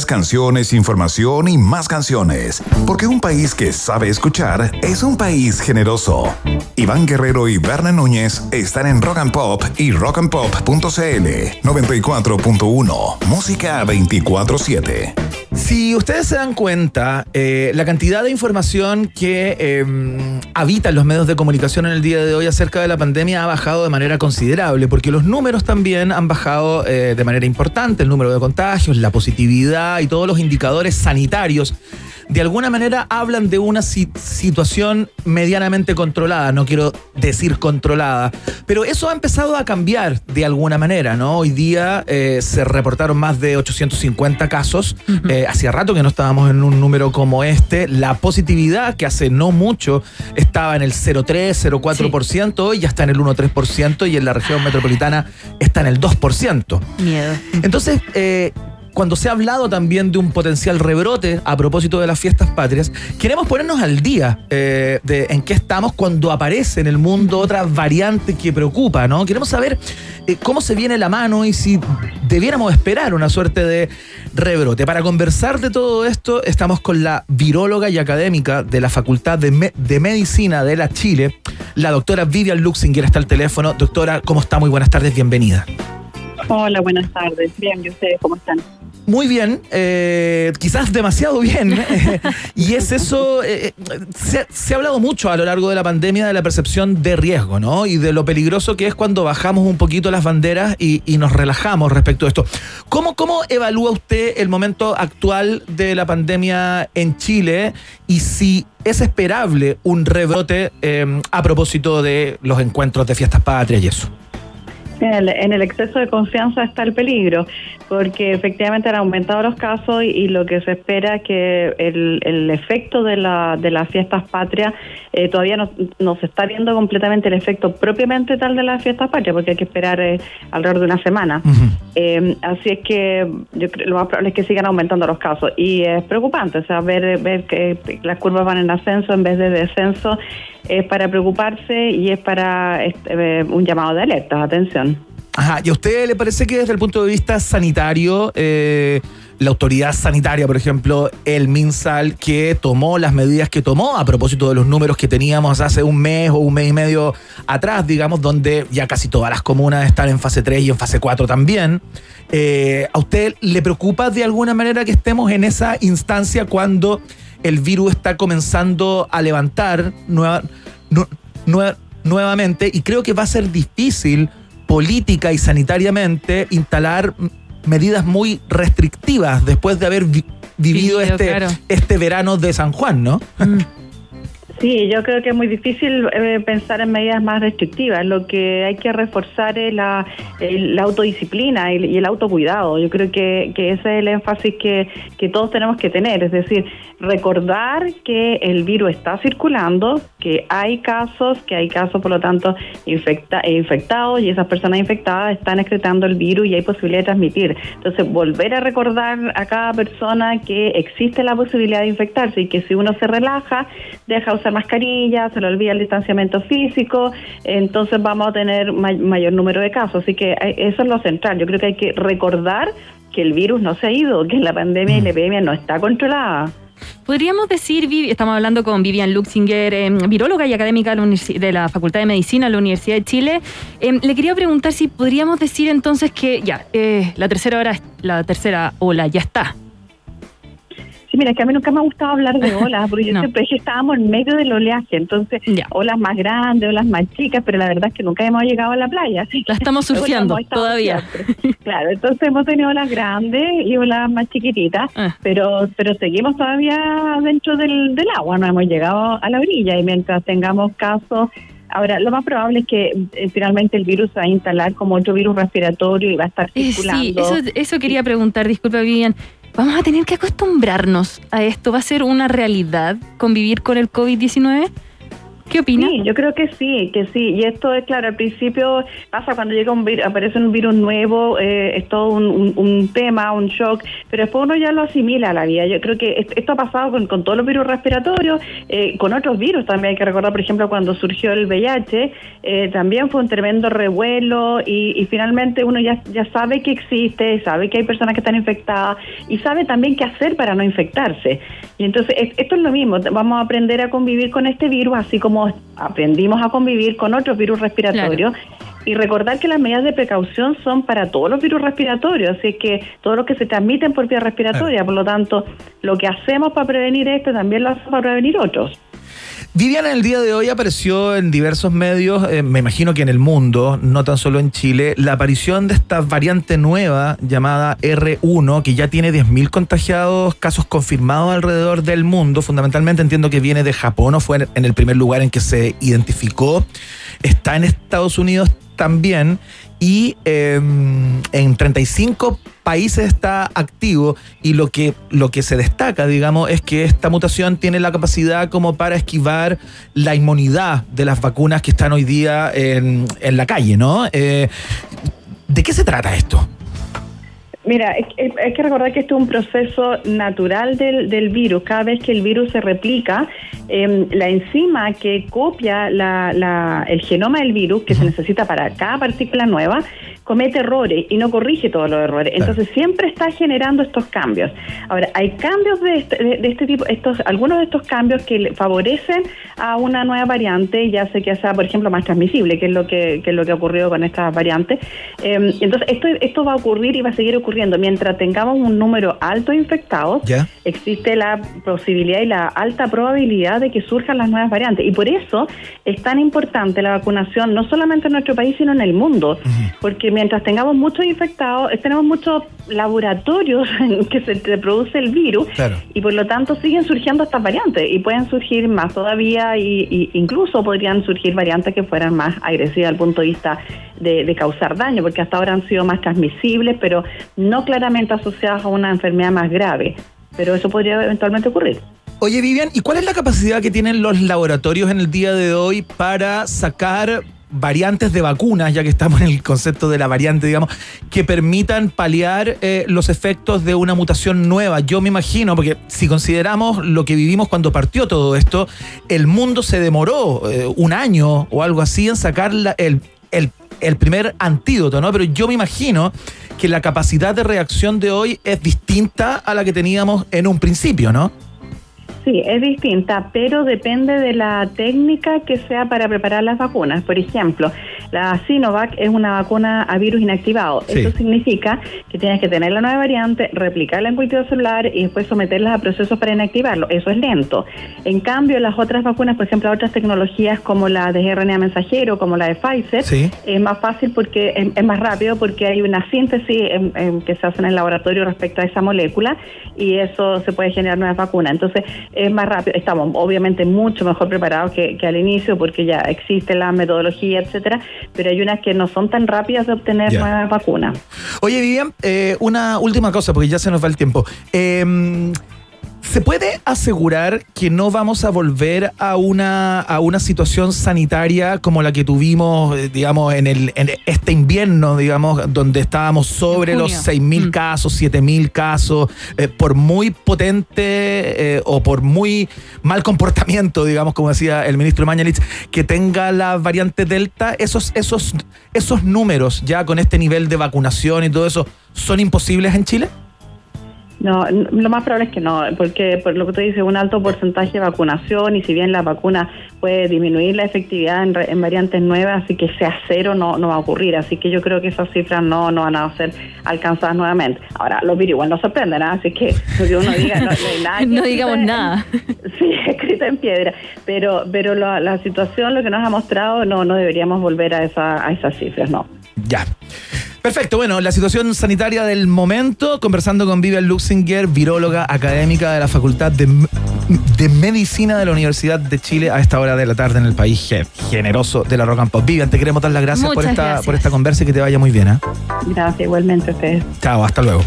Canciones, información y más canciones. Porque un país que sabe escuchar es un país generoso. Iván Guerrero y Berna Núñez están en Rock and Pop y rockandpop.cl 94.1. Música 24-7. Si ustedes se dan cuenta, eh, la cantidad de información que eh, habita en los medios de comunicación en el día de hoy acerca de la pandemia ha bajado de manera considerable, porque los números también han bajado eh, de manera importante, el número de contagios, la positividad y todos los indicadores sanitarios de alguna manera hablan de una si- situación medianamente controlada, no quiero decir controlada, pero eso ha empezado a cambiar de alguna manera, ¿no? Hoy día eh, se reportaron más de 850 casos, eh, hacía rato que no estábamos en un número como este, la positividad que hace no mucho estaba en el 0,3, 0,4%, hoy ya está en el 1,3% y en la región metropolitana está en el 2%. Miedo. Entonces, eh, cuando se ha hablado también de un potencial rebrote a propósito de las fiestas patrias, queremos ponernos al día eh, de en qué estamos cuando aparece en el mundo otra variante que preocupa, ¿no? Queremos saber eh, cómo se viene la mano y si debiéramos esperar una suerte de rebrote. Para conversar de todo esto, estamos con la viróloga y académica de la Facultad de, Me- de Medicina de la Chile, la doctora Vivian Luxinger, está al teléfono. Doctora, ¿cómo está? Muy buenas tardes, bienvenida. Hola, buenas tardes. Bien, ¿y ustedes cómo están? Muy bien, eh, quizás demasiado bien. *laughs* y es eso, eh, eh, se, se ha hablado mucho a lo largo de la pandemia de la percepción de riesgo, ¿no? Y de lo peligroso que es cuando bajamos un poquito las banderas y, y nos relajamos respecto a esto. ¿Cómo, ¿Cómo evalúa usted el momento actual de la pandemia en Chile y si es esperable un rebrote eh, a propósito de los encuentros de fiestas patrias y eso? En el, en el exceso de confianza está el peligro, porque efectivamente han aumentado los casos y, y lo que se espera es que el, el efecto de, la, de las fiestas patrias eh, todavía no, no se está viendo completamente el efecto propiamente tal de las fiestas patrias, porque hay que esperar eh, alrededor de una semana. Eh, así es que yo creo lo más probable es que sigan aumentando los casos y es preocupante, o sea, ver, ver que las curvas van en ascenso en vez de descenso es para preocuparse y es para eh, un llamado de alerta, atención. Ajá, ¿y a usted le parece que desde el punto de vista sanitario, eh, la autoridad sanitaria, por ejemplo, el MinSal, que tomó las medidas que tomó a propósito de los números que teníamos hace un mes o un mes y medio atrás, digamos, donde ya casi todas las comunas están en fase 3 y en fase 4 también, eh, ¿a usted le preocupa de alguna manera que estemos en esa instancia cuando el virus está comenzando a levantar nueva- nu- nueva- nuevamente y creo que va a ser difícil política y sanitariamente instalar medidas muy restrictivas después de haber vi- vivido Vivido, este, claro. este verano de San Juan, ¿no? *laughs* Sí, yo creo que es muy difícil eh, pensar en medidas más restrictivas. Lo que hay que reforzar es la, el- la autodisciplina y, y el autocuidado. Yo creo que, ese es el énfasis que todos tenemos que tener. Es decir, recordar que el virus está circulando, que hay casos, que hay casos, por lo tanto, infecta, infectados y esas personas infectadas están excretando el virus y hay posibilidad de transmitir. Entonces, volver a recordar a cada persona que existe la posibilidad de infectarse y que si uno se relaja, deja usar mascarilla, se le olvida el distanciamiento físico, entonces vamos a tener may- mayor número de casos. Así que eh, eso es lo central. Yo creo que hay que recordar que el virus no se ha ido, que la pandemia y la epidemia no está controlada. Podríamos decir, estamos hablando con Vivian Luxinger, eh, viróloga y académica de la, Facultad de Medicina de la Universidad de Chile. Eh, le quería preguntar si podríamos decir entonces que ya, eh, la tercera hora, la tercera ola ya está. Sí, mira, es que a mí nunca me ha gustado hablar de *laughs* olas, porque yo siempre dije que estábamos en medio del oleaje, entonces olas más grandes, olas más chicas, pero la verdad es que nunca hemos llegado a la playa. así La estamos *laughs* surfeando todavía. siempre. *laughs* Claro, entonces hemos tenido olas grandes y olas más chiquititas, Ah. pero pero seguimos todavía dentro del, del agua, no hemos llegado a la orilla y mientras tengamos casos Ahora, lo más probable es que eh, finalmente el virus se va a instalar como otro virus respiratorio y va a estar Eh, circulando. sí, eso, eso quería preguntar, disculpa Vivian. ¿Vamos a tener que acostumbrarnos a esto? ¿Va a ser una realidad convivir con el COVID-19? ¿Qué opina? Sí, yo creo que sí, que sí. Y esto es claro, al principio pasa cuando llega un virus, aparece un virus nuevo, eh, es todo un, tema, un shock, pero después uno ya lo asimila a la vida. Yo creo que est- esto ha pasado con, con todos los virus respiratorios, eh, con otros virus también. Hay que recordar, por ejemplo, cuando surgió el VIH, eh, también fue un tremendo revuelo y, y finalmente uno ya, ya sabe que existe, sabe que hay personas que están infectadas y sabe también qué hacer para no infectarse. Y entonces es- esto es lo mismo, vamos a aprender a convivir con este virus, así como aprendimos a convivir con otros virus respiratorios. Y recordar que las medidas de precaución son para todos los virus respiratorios, así es que todos los que se transmiten por vía respiratoria, por lo tanto, lo que hacemos para prevenir esto también lo hacemos para prevenir otros. Viviana el día de hoy apareció en diversos medios, eh, me imagino que en el mundo, no tan solo en Chile, la aparición de esta variante nueva llamada R1, que ya tiene 10.000 contagiados, casos confirmados alrededor del mundo. Fundamentalmente entiendo que viene de Japón o fue en- el primer lugar en que se identificó. Está en Estados Unidos también y eh, en 35 países está activo y lo que, lo que se destaca, digamos, es que esta mutación tiene la capacidad como para esquivar la inmunidad de las vacunas que están hoy día en, en la calle, ¿no? Eh, ¿De qué se trata esto? Mira, hay que recordar que esto es un proceso natural del, del virus. Cada vez que el virus se replica, em, la enzima que copia la- la- el genoma del virus, que se necesita para cada partícula nueva, comete errores y no corrige todos los errores. Entonces siempre está generando estos cambios. Ahora, hay cambios de este, de, de este tipo, estos, algunos de estos cambios que favorecen a una nueva variante, ya sé que sea, por ejemplo, más transmisible, que es lo que, que es lo que ha ocurrido con esta variante. Em, entonces, esto, esto va a ocurrir y va a seguir ocurriendo. Mientras tengamos un número alto de infectados, ¿Ya? existe la posibilidad y la alta probabilidad de que surjan las nuevas variantes. Y por eso es tan importante la vacunación, no solamente en nuestro país, sino en el mundo. Porque mientras tengamos muchos infectados, eh, tenemos muchos laboratorios *laughs* en que se produce el virus Claro. y por lo tanto siguen surgiendo estas variantes y pueden surgir más todavía y, y incluso podrían surgir variantes que fueran más agresivas el punto de vista de, de causar daño, porque hasta ahora han sido más transmisibles, pero no claramente asociadas a una enfermedad más grave. Pero eso podría eventualmente ocurrir. Oye, Vivian, ¿y cuál es la capacidad que tienen los laboratorios en el día de hoy para sacar variantes de vacunas, ya que estamos en el concepto de la variante, digamos, que permitan paliar eh, los efectos de una mutación nueva? Yo me imagino, porque si consideramos lo que vivimos cuando partió todo esto, el mundo se demoró eh, un año o algo así en sacar el, el- el primer antídoto, ¿no? Pero yo me imagino que la capacidad de reacción de hoy es distinta a la que teníamos en un principio, ¿no? Sí, es distinta, pero depende de la técnica que sea para preparar las vacunas. Por ejemplo, la Sinovac es una vacuna a virus inactivado. Sí. Eso significa que tienes que tener la nueva variante, replicarla en cultivo celular y después someterlas a procesos para inactivarlo. Eso es lento. En cambio, las otras vacunas, por ejemplo, otras tecnologías como la de RNA mensajero, como la de Pfizer, Sí. es más fácil porque es, es más rápido porque hay una síntesis em, em, que se hace en el laboratorio respecto a esa molécula y eso se puede generar nuevas vacunas. Entonces es más rápido. Estamos obviamente mucho mejor preparados que, que al inicio porque ya existe la metodología, etcétera, pero hay unas que no son tan rápidas de obtener nuevas vacunas. Oye, Vivian, eh, una última cosa, porque ya se nos va el tiempo. Eh, ¿Se puede asegurar que no vamos a volver a una, a una situación sanitaria como la que tuvimos, eh, digamos, en, el, en este invierno, digamos, donde estábamos sobre los junio. 6.000 Mm. casos, 7.000 casos, eh, por muy potente eh, o por muy mal comportamiento, digamos, como decía el ministro Mañalich, que tenga la variante Delta, esos, esos, esos números ya con este nivel de vacunación y todo eso, ¿son imposibles en Chile? No, lo más probable es que no, porque por lo que tú dices, un alto porcentaje de vacunación y si bien la vacuna puede disminuir la efectividad en, re- en variantes nuevas, así que sea cero no, no va a ocurrir. Así que yo creo que esas cifras no, no van a ser alcanzadas nuevamente. Ahora, los virus igual no sorprenden, ¿ah? así que lo que uno diga, no, no hay nada. *laughs* No digamos en- nada. *laughs* Sí, escrita en piedra. Pero, pero la, la situación, lo que nos ha mostrado, no, no deberíamos volver a, esa, a esas cifras, no. Ya. Perfecto, bueno, la situación sanitaria del momento, conversando con Vivian Luxinger, viróloga académica de la Facultad de, de Medicina de la Universidad de Chile a esta hora de la tarde en el país ge- generoso de la Rock and Pop. Vivian, te queremos dar las gracias por esta, gracias. por esta conversa y que te vaya muy bien. ¿ah? Gracias, igualmente a ustedes. Chao, hasta luego.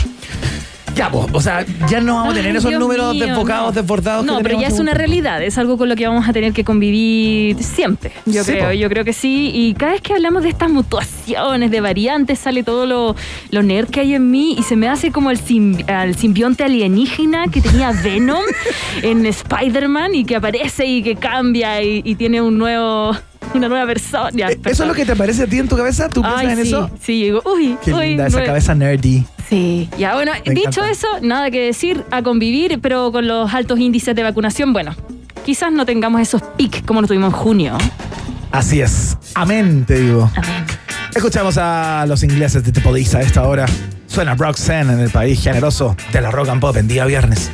Ya, pues, o sea, ya no vamos a tener Ay, esos Dios números mío, desbocados, no. desbordados. No, que pero ya es una realidad, es algo con lo que vamos a tener que convivir siempre. Yo Sí, creo, po. yo creo que sí. Y cada vez que hablamos de estas mutuaciones, de variantes, sale todo lo, lo nerd que hay en mí y se me hace como el, sim- al simbionte alienígena que tenía *laughs* Venom en Spider-Man y que aparece y que cambia y, y tiene un nuevo, una nueva persona. Ya, Eh, ¿Eso es lo que te parece a ti en tu cabeza? ¿Tú piensas Ay, en sí, eso? Sí, digo, uy, Qué uy, linda esa cabeza nerdy. Sí, ya bueno, Me dicho encanta. eso, nada que decir, a convivir, pero con los altos índices de vacunación, bueno, quizás no tengamos esos pics como lo tuvimos en junio. Así es. Amén, te digo. Escuchamos a los ingleses de The Police a esta hora. Suena Roxanne en el país generoso de la rock and pop en día viernes.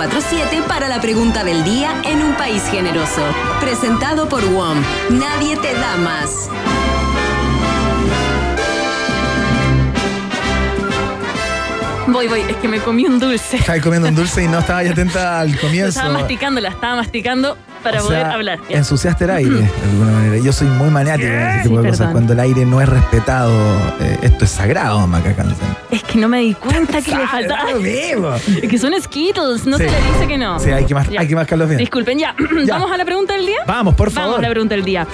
24-7 para la pregunta del día en un país generoso. Presentado por WOM. Nadie te da más. Voy, voy, es que me comí un dulce. Estabas comiendo un dulce y no estabas atenta al *laughs* Lo comienzo. estaba masticando, la estaba masticando para O poder sea, hablar. Ya. Ensuciaste el aire, de alguna manera. Yo soy muy maniático en ese tipo de cosas. Cuando el aire no es respetado, eh, esto es sagrado, Maca Hansen. Es que no me di cuenta que le *laughs* faltaba. Es que son Skittles, no Sí. se le dice que no. Sí, hay que, Ya. hay que mascarlos bien. Disculpen, *clears throat* ya. ¿Vamos a la pregunta del día? Vamos, por Vamos favor. a la pregunta del día.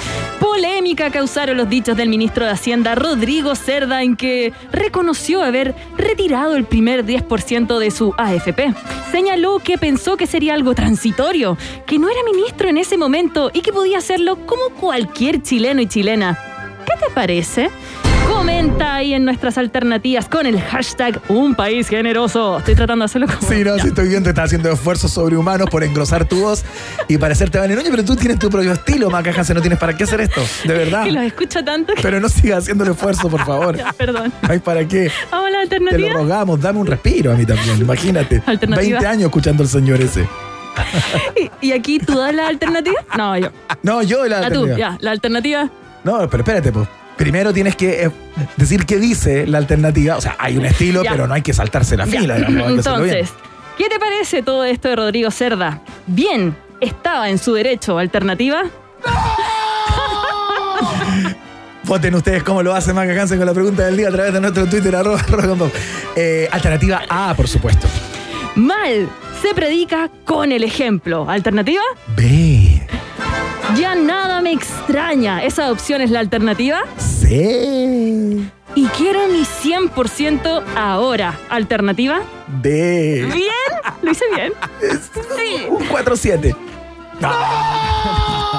Polémica causaron los dichos del ministro de Hacienda, Rodrigo Cerda, en que reconoció haber retirado el primer 10% de su AFP. Señaló que pensó que sería algo transitorio, que no era ministro en ese momento y que podía hacerlo como cualquier chileno y chilena. ¿Qué te parece? Comenta ahí en nuestras alternativas con el hashtag Un País Generoso. Estoy tratando de hacerlo como. Sí, no, si estoy bien, te estás haciendo esfuerzos sobrehumanos por engrosar tu voz y parecerte a Vane Núñez, pero tú tienes tu propio estilo, Maca Hansen, no tienes para qué hacer esto, de *laughs* verdad. Que los escucho tanto que. Pero no sigas haciendo el esfuerzo, por favor. *laughs* Ya, perdón. No hay para qué. Vamos a la Te lo alternativa. rogamos, dame un respiro a mí también, imagínate. Alternativa. 20 años escuchando al señor ese. *laughs* ¿Y, y aquí tú das la alternativa? No, yo. No, yo la tú, alternativa. ya. La alternativa. No, pero espérate, pues. Primero tienes que eh, decir qué dice la alternativa. O sea, hay un estilo, Ya. pero no hay que saltarse la Ya. fila. digamos. Entonces, ¿qué te parece todo esto de Rodrigo Cerda? Bien, estaba en su derecho. ¿Alternativa? *laughs* Voten ustedes cómo lo hace Maca Hansen con la pregunta del día a través de nuestro Twitter, arroba Pop. Eh, alternativa A, por supuesto. Mal, se predica con el ejemplo. ¿Alternativa? B. Ya nada me extraña. ¿Esa opción es la alternativa? C. Y quiero mi 100% ahora. ¿Alternativa? D. ¿Bien? ¿Lo hice bien? *laughs* Sí. Un 4-7. *laughs*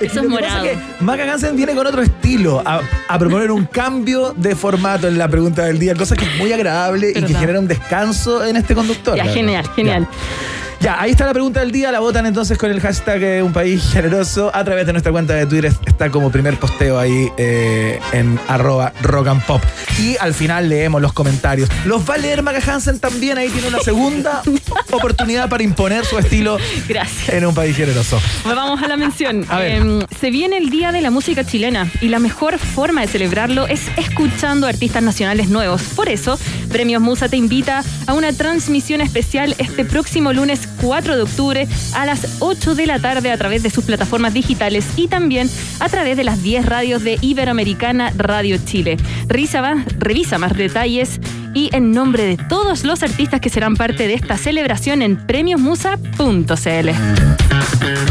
Es que Eso es morado. que Maca Hansen viene con otro estilo a, a proponer un cambio de formato en la pregunta del día, cosa que es muy agradable y que genera un descanso en este conductor. Ya, genial, genial. Ya, ahí está la pregunta del día. La votan entonces con el hashtag eh, Un País Generoso a través de nuestra cuenta de Twitter. Está como primer posteo ahí eh, en arroba rock and pop. Y al final leemos los comentarios. Los va a leer Maca Hansen también. Ahí tiene una segunda *laughs* oportunidad para imponer su estilo Gracias. en Un País Generoso. Vamos a la mención. A. Em, se viene el Día de la Música Chilena y la mejor forma de celebrarlo es escuchando artistas nacionales nuevos. Por eso, Premios Musa te invita a una transmisión especial este próximo lunes 4 de octubre a las 8 de la tarde a través de sus plataformas digitales y también a través de las 10 radios de Iberoamericana Radio Chile. Revisa más, revisa más detalles y en nombre de todos los artistas que serán parte de esta celebración en premiosmusa.cl.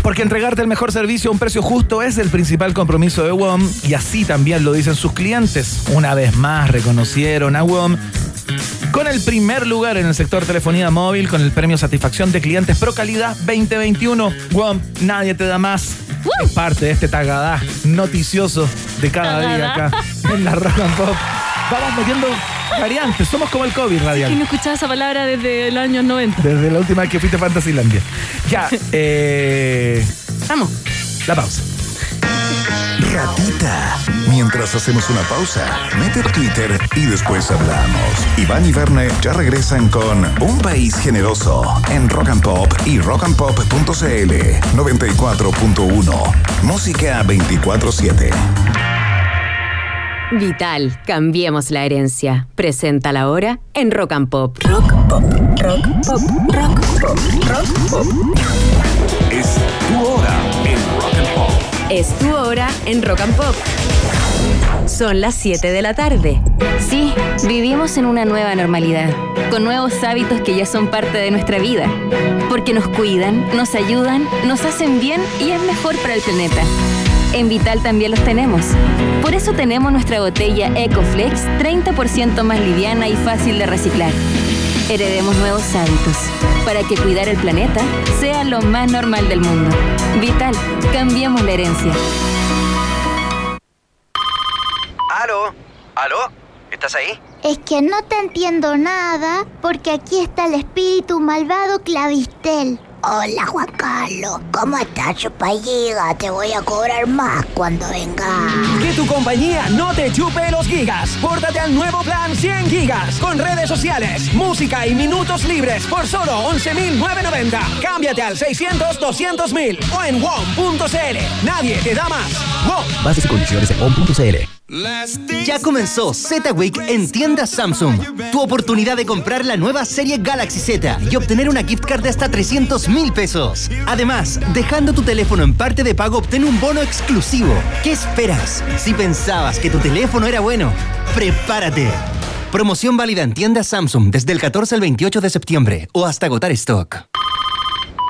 Porque entregarte el mejor servicio a un precio justo es el principal compromiso de WOM y así también lo dicen sus clientes. Una vez más reconocieron a WOM con el primer lugar en el sector telefonía móvil con el premio Satisfacción de Clientes Pro Calidad 2021. WOM, nadie te da más. Es parte de este tagadá noticiosa de cada día acá *laughs* en la Rock and Pop. Vamos metiendo variantes. Somos como el COVID Y no radial. escuchaba esa palabra desde el año 90. Desde la última vez que fuiste a Fantasylandia. Ya, *laughs* eh. Vamos. La pausa. Ratita. Mientras hacemos una pausa, mete Twitter y después hablamos. Iván y Verne ya regresan con Un País Generoso en Rock and Pop y rockandpop.cl 94.1. Música 24-7. Vital, cambiemos la herencia. Presenta la hora en Rock and Pop. Rock Pop, Rock Pop, Rock Pop, Rock Pop. Es tu hora en Rock and Pop. Es tu hora en Rock and Pop. Son las 7 de la tarde. Sí, vivimos en una nueva normalidad, con nuevos hábitos que ya son parte de nuestra vida, porque nos cuidan, nos ayudan, nos hacen bien y es mejor para el planeta. En Vital también los tenemos. Por eso tenemos nuestra botella EcoFlex 30% más liviana y fácil de reciclar. Heredemos nuevos hábitos para que cuidar el planeta sea lo más normal del mundo. Vital, cambiemos la herencia. ¿Aló? ¿Estás ahí? Es que no te entiendo nada porque aquí está el espíritu malvado Clavistel. Hola Juan Carlos, ¿cómo estás, chupalliga? Te voy a cobrar más cuando venga. Que tu compañía no te chupe los gigas. Pórtate al nuevo plan 100 gigas con redes sociales, música y minutos libres por solo 11.990. Cámbiate al 600-200.000 o en WOM.cl. Nadie te da más. WOM. Bases y condiciones en on.cl. Ya comenzó Z Week en tiendas Samsung. Tu oportunidad de comprar la nueva serie Galaxy Z y obtener una gift card de hasta 300 mil pesos. Además, dejando tu teléfono en parte de pago, obtén un bono exclusivo. ¿Qué esperas? Si pensabas que tu teléfono era bueno, prepárate. Promoción válida en tiendas Samsung desde el 14 al 28 de septiembre o hasta agotar stock.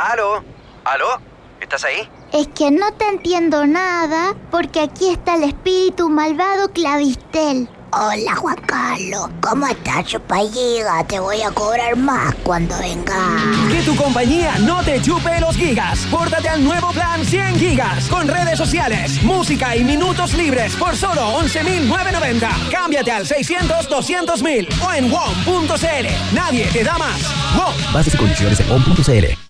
¿Aló? ¿Aló? ¿Estás ahí? Es que no te entiendo nada porque aquí está el espíritu malvado Clavistel. Hola Juan Carlos, ¿cómo estás, chupalliga? Te voy a cobrar más cuando venga. Que tu compañía no te chupe los gigas. Pórtate al nuevo plan 100 gigas con redes sociales, música y minutos libres por solo 11.990. Cámbiate al 600-200.000 o en WOM.cl. Nadie te da más. WOM. Bases y condiciones en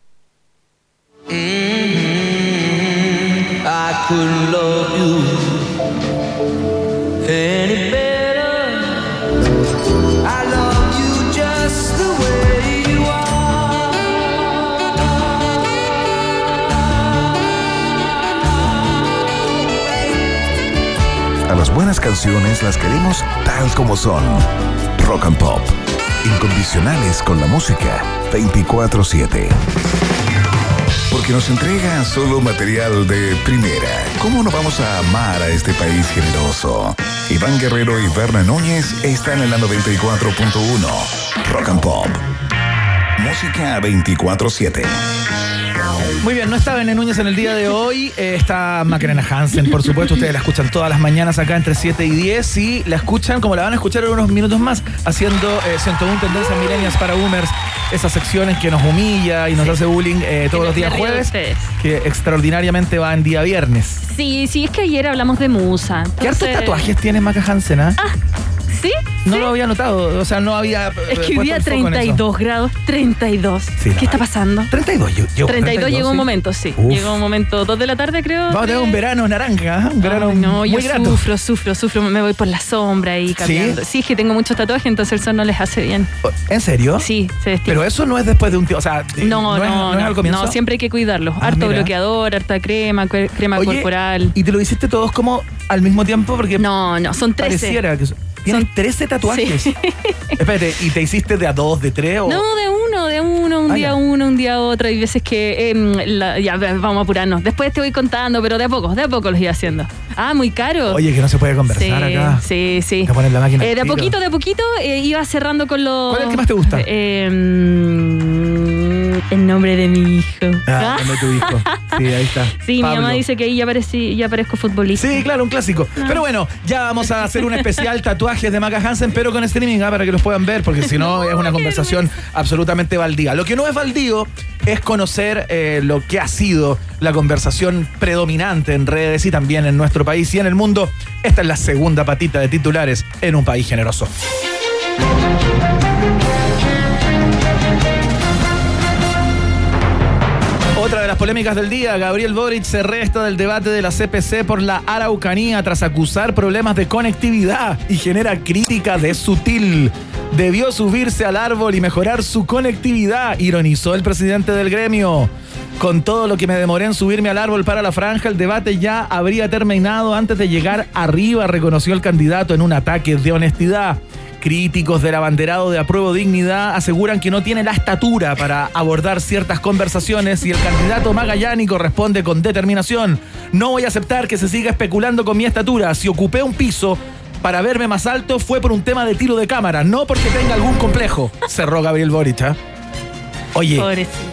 a las buenas canciones las queremos tal como son. Rock and Pop. Incondicionales con la música 24-7. Porque nos entrega solo material de primera. ¿Cómo no vamos a amar a este país generoso? Iván Guerrero y Berna Núñez están en la 94.1. Rock and Pop. Música 24-7. Muy bien, no está Bene Núñez en el día de hoy, eh, está Macarena Hansen, por supuesto, ustedes la escuchan todas las mañanas acá entre 7 y 10 y la escuchan como la van a escuchar en unos minutos más, haciendo eh, 101 Tendencias Milenias para Boomers, esas secciones que nos humilla y nos hace bullying eh, todos los días jueves, que extraordinariamente va en día viernes. Sí, sí, es que ayer hablamos de Musa. ¿Qué hartos tatuajes tiene Maca Hansen? ah? ¿Sí? No lo había notado, o sea, no había... Es que hoy día el foco en eso. 32 grados, 32. Sí, ¿Qué está pasando? 32, yo, yo 32 llegó un momento, sí. Uf. Llegó un momento, 2 de la tarde creo. Vamos a tener un verano naranja, ¿eh? un verano Ay, no, muy yo grato. sufro, sufro, sufro. Me voy por la sombra y cambiando. ¿Sí? es que tengo muchos tatuajes, entonces el sol no les hace bien. ¿En serio? Sí, se destila. Pero eso no es después de un tiempo, o sea, eh, No, no, es, no, es al comienzo. no, siempre hay que cuidarlo. Ah, Harto mira. bloqueador, harta crema, crema Oye, corporal. ¿Y te lo hiciste todos como al mismo tiempo? Porque No, no, son 13. pareciera que... son- Tienes 13 tatuajes. Sí. *laughs* Espérate, ¿y te hiciste de a dos, de tres? O... No, de uno, de uno, un Ah, día ya. uno, un día otro. Hay veces que. em, la- ya, vamos a apurarnos. Después te voy contando, pero de a poco, de a poco los iba haciendo. Ah, muy caro. Oye, que no se puede conversar sí, acá. Sí, sí. Te ponen la máquina Eh, de a poquito, de a poquito eh, iba cerrando con los. ¿Cuál es el que más te gusta? Em, el nombre de mi hijo. Ah, dame tu hijo. Sí, ahí está. *laughs* Sí, mi mamá dice que ahí ya, parecí, ya parezco futbolista. Sí, claro, un clásico. Ah. Pero bueno, ya vamos a hacer un especial *laughs* tatuajes de Maca Hansen, pero con streaming, ah, para que los puedan ver, porque si no *laughs* es una conversación absolutamente baldía. Lo que no es baldío es conocer eh, lo que ha sido la conversación predominante en redes y también en nuestro país y en el mundo. Esta es la segunda patita de titulares en un país generoso. Otra de las polémicas del día, Gabriel Boric se resta del debate de la CPC por la Araucanía tras acusar problemas de conectividad y genera crítica de sutil. Debió subirse al árbol y mejorar su conectividad, ironizó el presidente del gremio. Con todo lo que me demoré en subirme al árbol para la franja, el debate ya habría terminado antes de llegar arriba, reconoció el candidato en un ataque de honestidad. Críticos del abanderado de apruebo dignidad aseguran que no tiene la estatura para abordar ciertas conversaciones y el candidato magallánico responde con determinación. No voy a aceptar que se siga especulando con mi estatura. Si ocupé un piso para verme más alto fue por un tema de tiro de cámara, no porque tenga algún complejo, cerró Gabriel Boric. ¿ah? Oye, Pobrecito.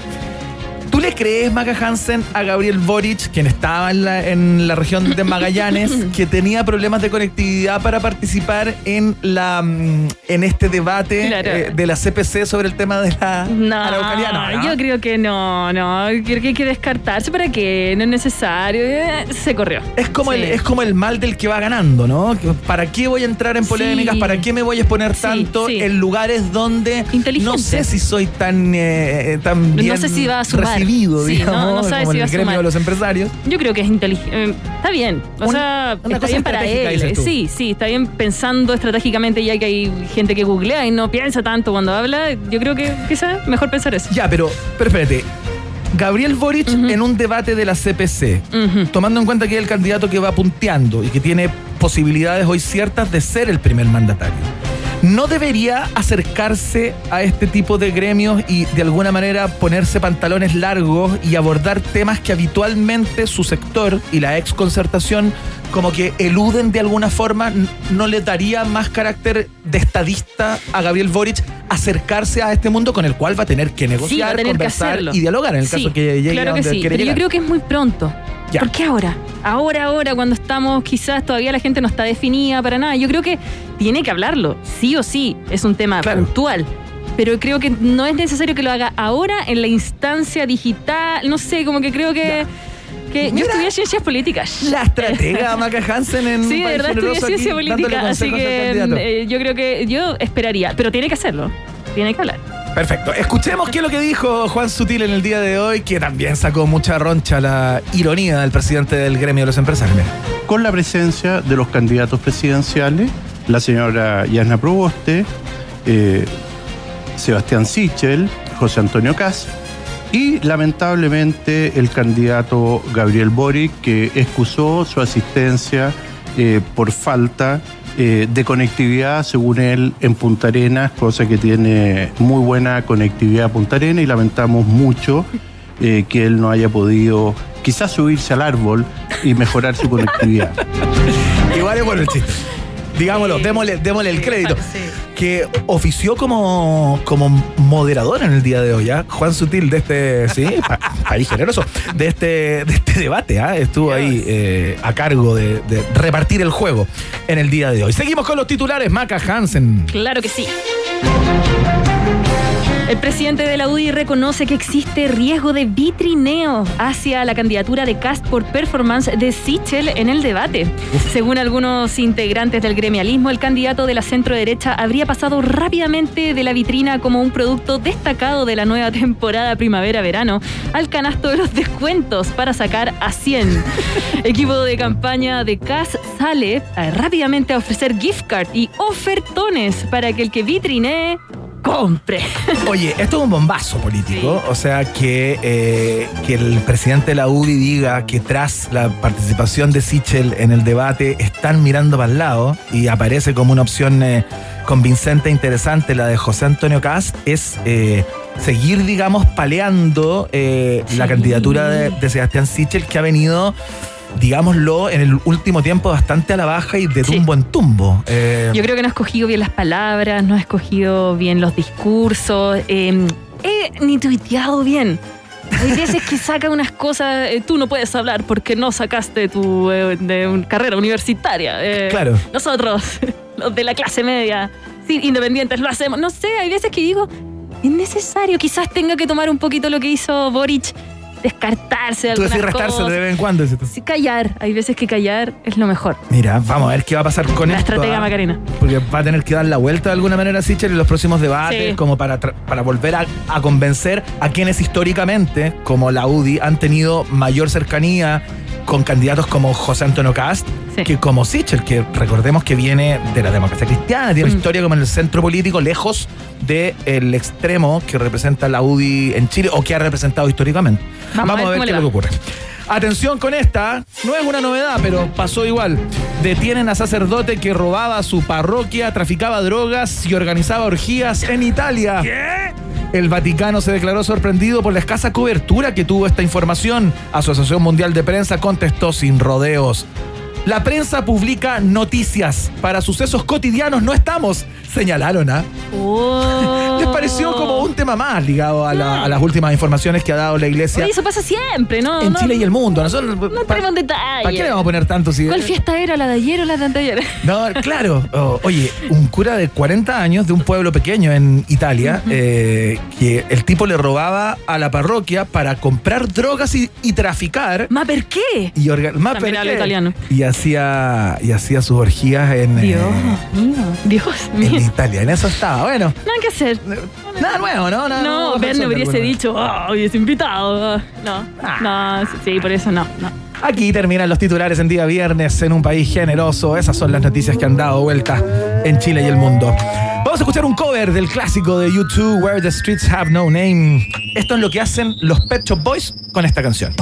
¿Tú le crees, Maca Hansen, a Gabriel Boric, quien estaba en la, en la región de Magallanes, *laughs* que tenía problemas de conectividad para participar en la mm, en este debate Claro. eh, de la CPC sobre el tema de la No? No, ¿no? yo creo que no, no. Creo que hay que descartarse para que no es necesario. Eh, Se corrió. Es como, Sí. el, es como el mal del que va ganando, ¿no? ¿Para qué voy a entrar en polémicas? Sí. ¿Para qué me voy a exponer tanto en lugares donde no sé si soy tan, eh, tan No bien sé si va a sumar. Recibido, Sí, digamos, no- no sabe como si el gremio de los empresarios. Yo creo que es inteligente. está bien. O sea, una está bien para él. Sí, sí, está bien pensando estratégicamente, ya que hay gente que googlea y no piensa tanto cuando habla. Yo creo que quizás mejor pensar eso. Ya, pero, pero espérate. Gabriel Boric en un debate de la CPC, tomando en cuenta que es el candidato que va punteando y que tiene posibilidades hoy ciertas de ser el primer mandatario. ¿No debería acercarse a este tipo de gremios y de alguna manera ponerse pantalones largos y abordar temas que habitualmente su sector y la ex concertación como que eluden de alguna forma? ¿No le daría más carácter de estadista a Gabriel Boric acercarse a este mundo con el cual va a tener que Sí, negociar, tener que conversar y dialogar en el Sí, caso que llegue Claro a que donde sí, quiere pero yo creo que es muy pronto. Ya. ¿Por qué ahora? Ahora, ahora, cuando estamos, quizás todavía la gente no está definida para nada. Yo creo que tiene que hablarlo, sí o sí. Es un tema puntual. Pero creo que no es necesario que lo haga ahora en la instancia digital. No sé, como que creo que. que yo estudié ciencias políticas. La estratega Maca Hansen en *laughs* Sí, de verdad estudié ciencia aquí, política, así que eh, yo creo que yo esperaría. Pero tiene que hacerlo. Tiene que hablar. Perfecto. Escuchemos qué es lo que dijo Juan Sutil en el día de hoy, que también sacó mucha roncha la ironía del presidente del gremio de los empresarios. Con la presencia de los candidatos presidenciales, la señora Yasna Proboste, eh, Sebastián Sichel, José Antonio Cas y lamentablemente el candidato Gabriel Boric, que excusó su asistencia eh, por falta eh, de conectividad, según él, en Punta Arenas, cosa que tiene muy buena conectividad a Punta Arenas y lamentamos mucho eh, que él no haya podido quizás subirse al árbol y mejorar su conectividad. *laughs* Igual es bueno el chiste. Digámoslo, démosle, démosle el crédito. Que ofició como, como moderador en el día de hoy, ¿ah? Juan Sutil de este, sí, pa- país generoso, de este, de este debate, ¿ah? Estuvo ahí eh, a cargo de, de repartir el juego en el día de hoy. Seguimos con los titulares, Maca Hansen. Claro que sí. El presidente de la UDI reconoce que existe riesgo de vitrineo hacia la candidatura de Cast por performance de Sichel en el debate. Según algunos integrantes del gremialismo, el candidato de la centro derecha habría pasado rápidamente de la vitrina como un producto destacado de la nueva temporada primavera-verano al canasto de los descuentos para sacar a 100. *laughs* Equipo de campaña de Cast sale eh, rápidamente a ofrecer gift card y ofertones para que el que vitrinee compre. *laughs* Oye, esto es un bombazo político. O sea, que, eh, que el presidente de la UDI diga que tras la participación de Sichel en el debate están mirando para el lado y aparece como una opción eh, convincente e interesante la de José Antonio Cast, es eh, seguir, digamos, paleando eh, la candidatura de, de Sebastián Sichel que ha venido. Digámoslo, en el último tiempo bastante a la baja y de tumbo en tumbo. Eh, Yo creo que no ha escogido bien las palabras, no ha escogido bien los discursos, eh, he ni tuiteado bien. Hay veces que saca unas cosas, eh, tú no puedes hablar porque no sacaste tu eh, de un- carrera universitaria. eh, Claro. Nosotros, *laughs* los de la clase media, sí, independientes, lo hacemos. No sé, hay veces que digo, es necesario, quizás tenga que tomar un poquito lo que hizo Boric, descartarse de Tú decís restarse cosas. de vez en cuando. Sí, callar, hay veces que callar es lo mejor. Mira, vamos a ver qué va a pasar con La esto. estratega ¿ah? Macarena. Porque va a tener que dar la vuelta de alguna manera Sichel en los próximos debates, Sí. como para, para volver a, a convencer a quienes históricamente, como la UDI, han tenido mayor cercanía con candidatos como José Antonio Cast que como Sichel, que recordemos que viene de la democracia cristiana, tiene Mm. historia como en el centro político, lejos del extremo que representa la UDI en Chile o que ha representado históricamente. Vamos a ver a ver qué le es lo que ocurre. Atención con esta, no es una novedad, pero pasó igual. Detienen a sacerdote que robaba su parroquia, traficaba drogas y organizaba orgías en Italia. ¿Qué? El Vaticano se declaró sorprendido por la escasa cobertura que tuvo esta información. Asociación Mundial de Prensa contestó sin rodeos. La prensa publica noticias. Para sucesos cotidianos no estamos. Señalaron, ¿ah? Les pareció como un tema más ligado a, la- a las últimas informaciones que ha dado la iglesia Oye, eso pasa siempre, ¿no? en no, Chile y el mundo. Nosotros, No en detalle. ¿Para qué le vamos a poner tanto si.? ¿Cuál fiesta era? ¿La de ayer o la de anteayer? No, claro. Oh, oye, un cura de 40 años de un pueblo pequeño en Italia, eh, que el tipo le robaba a la parroquia para comprar drogas y, y traficar. ¿Ma per qué? Y orga- ma También per qué? italiano. Y hacía, y hacía sus orgías en, eh, Dios mío, Dios en mío. Italia. En eso estaba. Bueno, Nada que hacer. nada nuevo, ¿no? Nada No, Ben persona, hubiese dicho, oh, hubiese invitado. No, no, sí, por eso no, no. Aquí terminan los titulares en día viernes en un país generoso. Esas son las noticias que han dado vuelta en Chile y el mundo. Vamos a escuchar un cover del clásico de YouTube, Where the Streets Have No Name. Esto es lo que hacen los Pet Shop Boys con esta canción.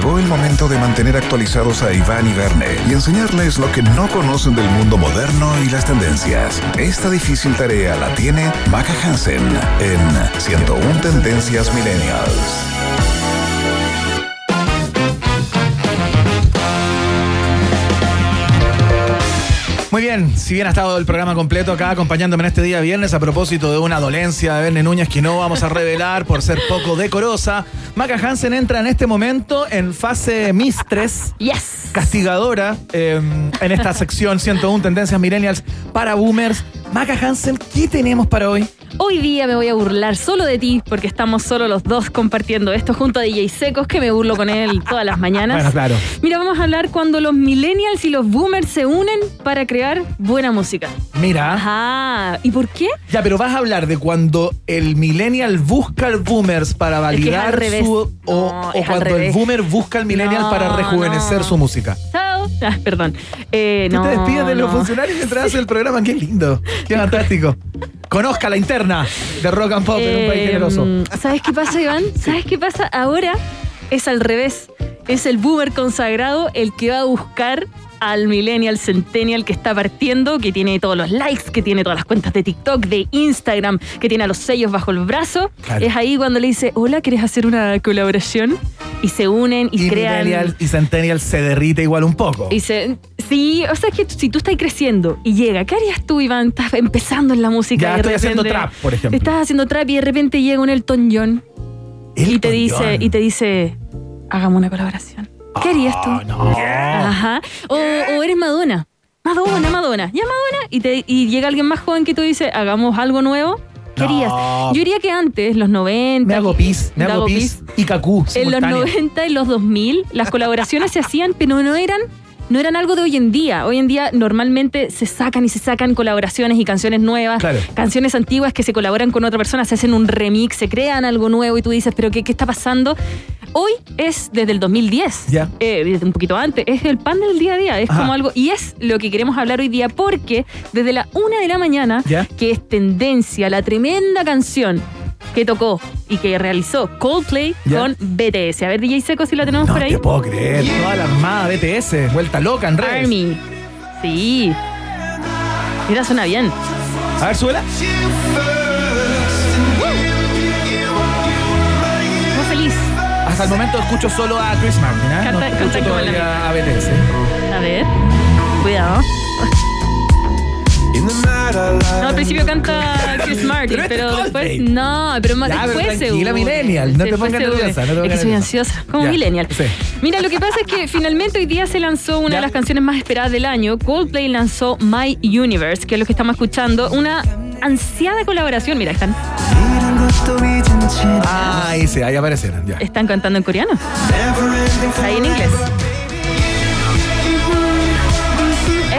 Llegó el momento de mantener actualizados a Iván y Verne y enseñarles lo que no conocen del mundo moderno y las tendencias. Esta difícil tarea la tiene Maca Hansen en 101 Tendencias Millennials. Muy bien, si bien ha estado el programa completo acá acompañándome en este día viernes a propósito de una dolencia de Verne Núñez que no vamos a revelar por ser poco decorosa, Maca Hansen entra en este momento en fase Mistress, yes. castigadora, eh, en esta sección 101 Tendencias Millennials para Boomers. Maca Hansen, ¿qué tenemos para hoy? Hoy día me voy a burlar solo de ti porque estamos solo los dos compartiendo esto junto a DJ Secos, que me burlo con él todas las mañanas. Bueno, claro. Mira, vamos a hablar cuando los millennials y los boomers se unen para crear buena música. Mira. Ajá. ¿Y por qué? Ya, pero vas a hablar de cuando el millennial busca al boomers para Es que es validar su. O, No, cuando el boomer busca al millennial No, para rejuvenecer no. su música. Ah, perdón. Eh, Tú no, te despides de los funcionarios mientras haces el programa. Qué lindo. Qué fantástico. Conozca la interna de Rock and Pop en un país generoso. ¿Sabes qué pasa, Iván? ¿Sabes qué pasa? Ahora es al revés. Es el boomer consagrado el que va a buscar al millennial centennial que está partiendo, que tiene todos los likes, que tiene todas las cuentas de TikTok, de Instagram, que tiene a los sellos bajo el brazo. Claro. Es ahí cuando le dice, hola, ¿quieres hacer una colaboración? Y se unen y, Y crean... millennial y centennial se derrite igual un poco. Y se- sí, o sea, es que si tú estás creciendo y llega, ¿qué harías tú, Iván? Estás empezando en la música. Ya y estoy haciendo trap, por ejemplo. Estás haciendo trap y de repente llega un Elton John y te dice, y te dice, hagamos una colaboración. ¿Qué harías tú? Ajá. O, o eres Madonna. Madonna, Madonna. Ya Madonna. Y, te, y llega alguien más joven que tú dices, hagamos algo nuevo. ¿Qué No. harías? Yo diría que antes, los 90. Me hago pis, me hago pis y cacú. en los simultáneo. 90 y los 2000 las colaboraciones se hacían, pero no eran no eran algo de hoy en día. Hoy en día normalmente se sacan y se sacan colaboraciones y canciones nuevas, Claro. canciones antiguas que se colaboran con otra persona, se hacen un remix, se crean algo nuevo y tú dices, pero ¿qué, qué está pasando? Hoy es desde el 2010, Ya. eh, desde un poquito antes, es el pan del día a día, es Ajá. como algo, y es lo que queremos hablar hoy día porque desde la una de la mañana, Ya. que es tendencia, la tremenda canción que tocó y que realizó Coldplay con BTS. A ver, DJ Seco, si la tenemos No por ahí. te puedo creer. Toda la armada BTS, vuelta loca en redes. Army. Sí. Mira, suena bien. A ver, suela. Hasta el momento escucho solo a Chris Martin, ¿eh? Canta- no canta escucho como la todavía a BTS. A ver. Cuidado. No, al principio canta Chris Martin, Pero pero, este es después. No, pero más Ya, pero después se tranquila, une. millennial, no te Después pongas se nerviosa, no te Es que soy nerviosa. ansiosa, como Ya, millennial. sí. Mira, lo que pasa es que finalmente hoy día se lanzó una Ya. de las canciones más esperadas del año. Coldplay lanzó My Universe, que es lo que estamos escuchando. Una ansiada colaboración. Mira, están, Ah, ahí sí, ahí aparecieron, ya. están cantando en coreano. Ahí en inglés.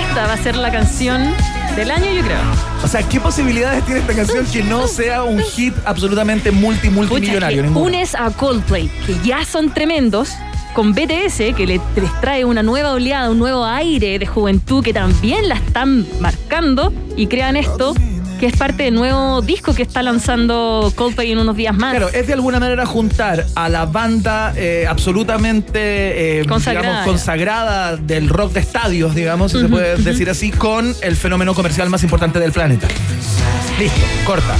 Esta va a ser la canción del año, yo creo. O sea, ¿qué posibilidades tiene esta canción que no sea un hit absolutamente multi multimillonario? Pucha, unes a Coldplay, que ya son tremendos, con BTS, que le- les trae una nueva oleada, un nuevo aire de juventud que también la están marcando y crean esto, que es parte del nuevo disco que está lanzando Coldplay en unos días más. Claro, es de alguna manera juntar a la banda eh, absolutamente eh, Consagrada. digamos, consagrada del rock de estadios, digamos, si se puede decir así, con el fenómeno comercial más importante del planeta. Listo, corta.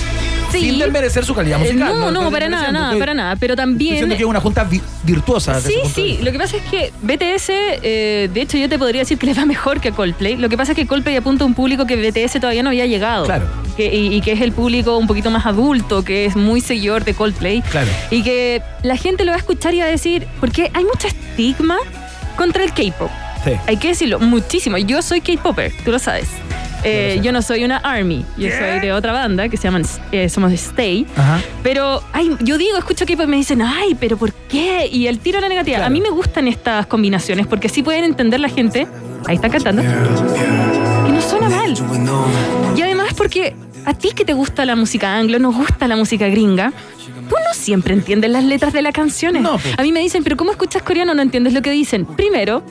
Sí. Sin desmerecer su calidad musical. no, no, para nada, nada, para nada. Pero también. diciendo que es una junta vi- virtuosa. Sí, sí. Lo que pasa es que BTS, eh, de hecho, yo te podría decir que le va *laughs* mejor que Coldplay. Lo que pasa es que Coldplay apunta a un público que BTS todavía no había llegado. Claro. Que- y, y que es el público un poquito más adulto, que es muy seguidor de Coldplay. Claro. Y que la gente lo va a escuchar y va a decir, porque hay mucho estigma contra el K-pop. Sí. Hay que decirlo, muchísimo. Yo soy K-popper, tú lo sabes. Eh, yo no soy una ARMY, yo soy de otra banda que se llaman eh, somos Stay. Ajá. Pero ay, yo digo, escucho y me dicen, ay, pero ¿por qué? Y el tiro a la negativa. Claro. A mí me gustan estas combinaciones porque así pueden entender la gente. Ahí está cantando. Que no suena mal. Y además porque a ti que te gusta la música anglo, nos gusta la música gringa. Tú no siempre entiendes las letras de las canciones. No, pues. A mí me dicen, pero ¿cómo escuchas coreano? No entiendes lo que dicen. Primero,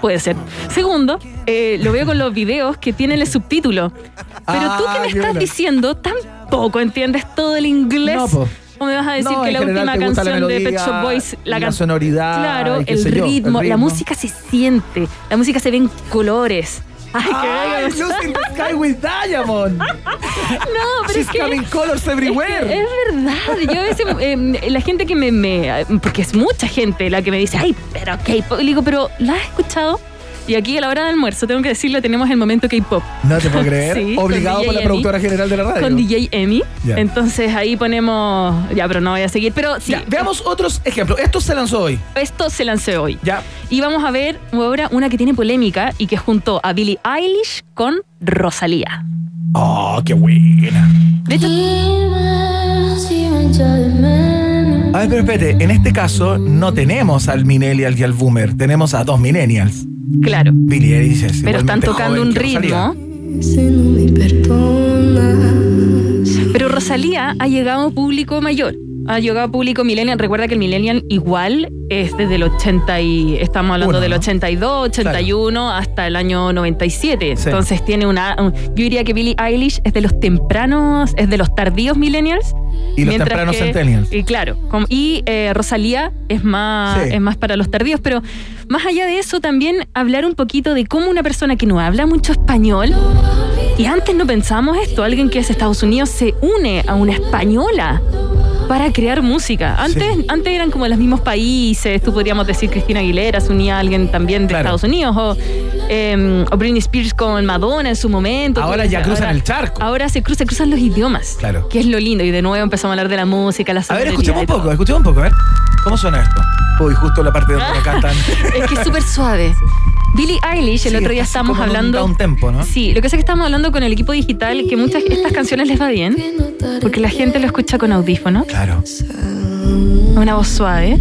puede ser. Segundo, eh, lo veo con los videos que tienen el subtítulo. Pero tú que me estás diciendo, tampoco entiendes todo el inglés. No, po. ¿O me vas a decir No, que la última la canción de Pet Shop Boys la can- sonoridad, Claro, el sé yo, el ritmo, la música se siente, la música se ve en colores. Ay, qué Ay, bello. Lucy in the Sky with Diamond. *laughs* No, pero She's es que coming colors everywhere. Es, que es verdad. Yo a veces, eh, la gente que me, me- Porque es mucha gente la que me dice, ay, pero K-pop. Le digo, pero ¿la has escuchado? Y aquí a la hora del almuerzo, tengo que decirlo, tenemos el momento K-pop. No te puedo creer. *laughs* Sí, Obligado por la productora general de la radio. Con DJ Emi. Ya. Entonces ahí ponemos. Ya, pero no voy a seguir. Pero sí. Ya, veamos otros ejemplos. Esto se lanzó hoy. Esto se lanzó hoy. Ya. Y vamos a ver ahora una que tiene polémica y que junto a Billie Eilish con Rosalía. Oh, qué buena. De hecho, A ver, pero espérate, en este caso no tenemos al millennial y al boomer, tenemos a dos millennials. Claro. Billy Eilish es Pero están tocando un Rosalía. ritmo. Pero Rosalía ha llegado a público mayor. Ha llegado a público millennial. Recuerda que el millennial igual es desde el 80 y estamos hablando Uno, del ¿no? 82, 81 hasta el año 97. Sí. Entonces tiene una un- yo diría que Billie Eilish es de los tempranos, es de los tardíos millennials. Y los tempranos que- centennials. Y claro, como- y eh, Rosalía es más, Sí. es más para los tardíos, pero más allá de eso también hablar un poquito de cómo una persona que no habla mucho español, y antes no pensábamos esto, alguien que es de Estados Unidos se une a una española para crear música. Antes, antes eran como los mismos países, tú podríamos decir Cristina Aguilera se unía a alguien también de Claro. Estados Unidos, o, eh, o Britney Spears con Madonna en su momento. Ahora ya cruzan el charco. Ahora se cruzan, cruzan los idiomas. Claro. Que es lo lindo. Y de nuevo empezamos a hablar de la música, la A ver, escuchemos un poco, escuchemos un poco, a ver. ¿Cómo suena esto? Uy, justo la parte donde lo *laughs* cantan. Es que es súper suave. Billie Eilish, el Sí, otro día estábamos un hablando. down tempo, ¿no? Sí, lo que pasa es que estamos hablando con el equipo digital que muchas estas canciones les va bien porque la gente lo escucha con audífono. Claro. Una voz suave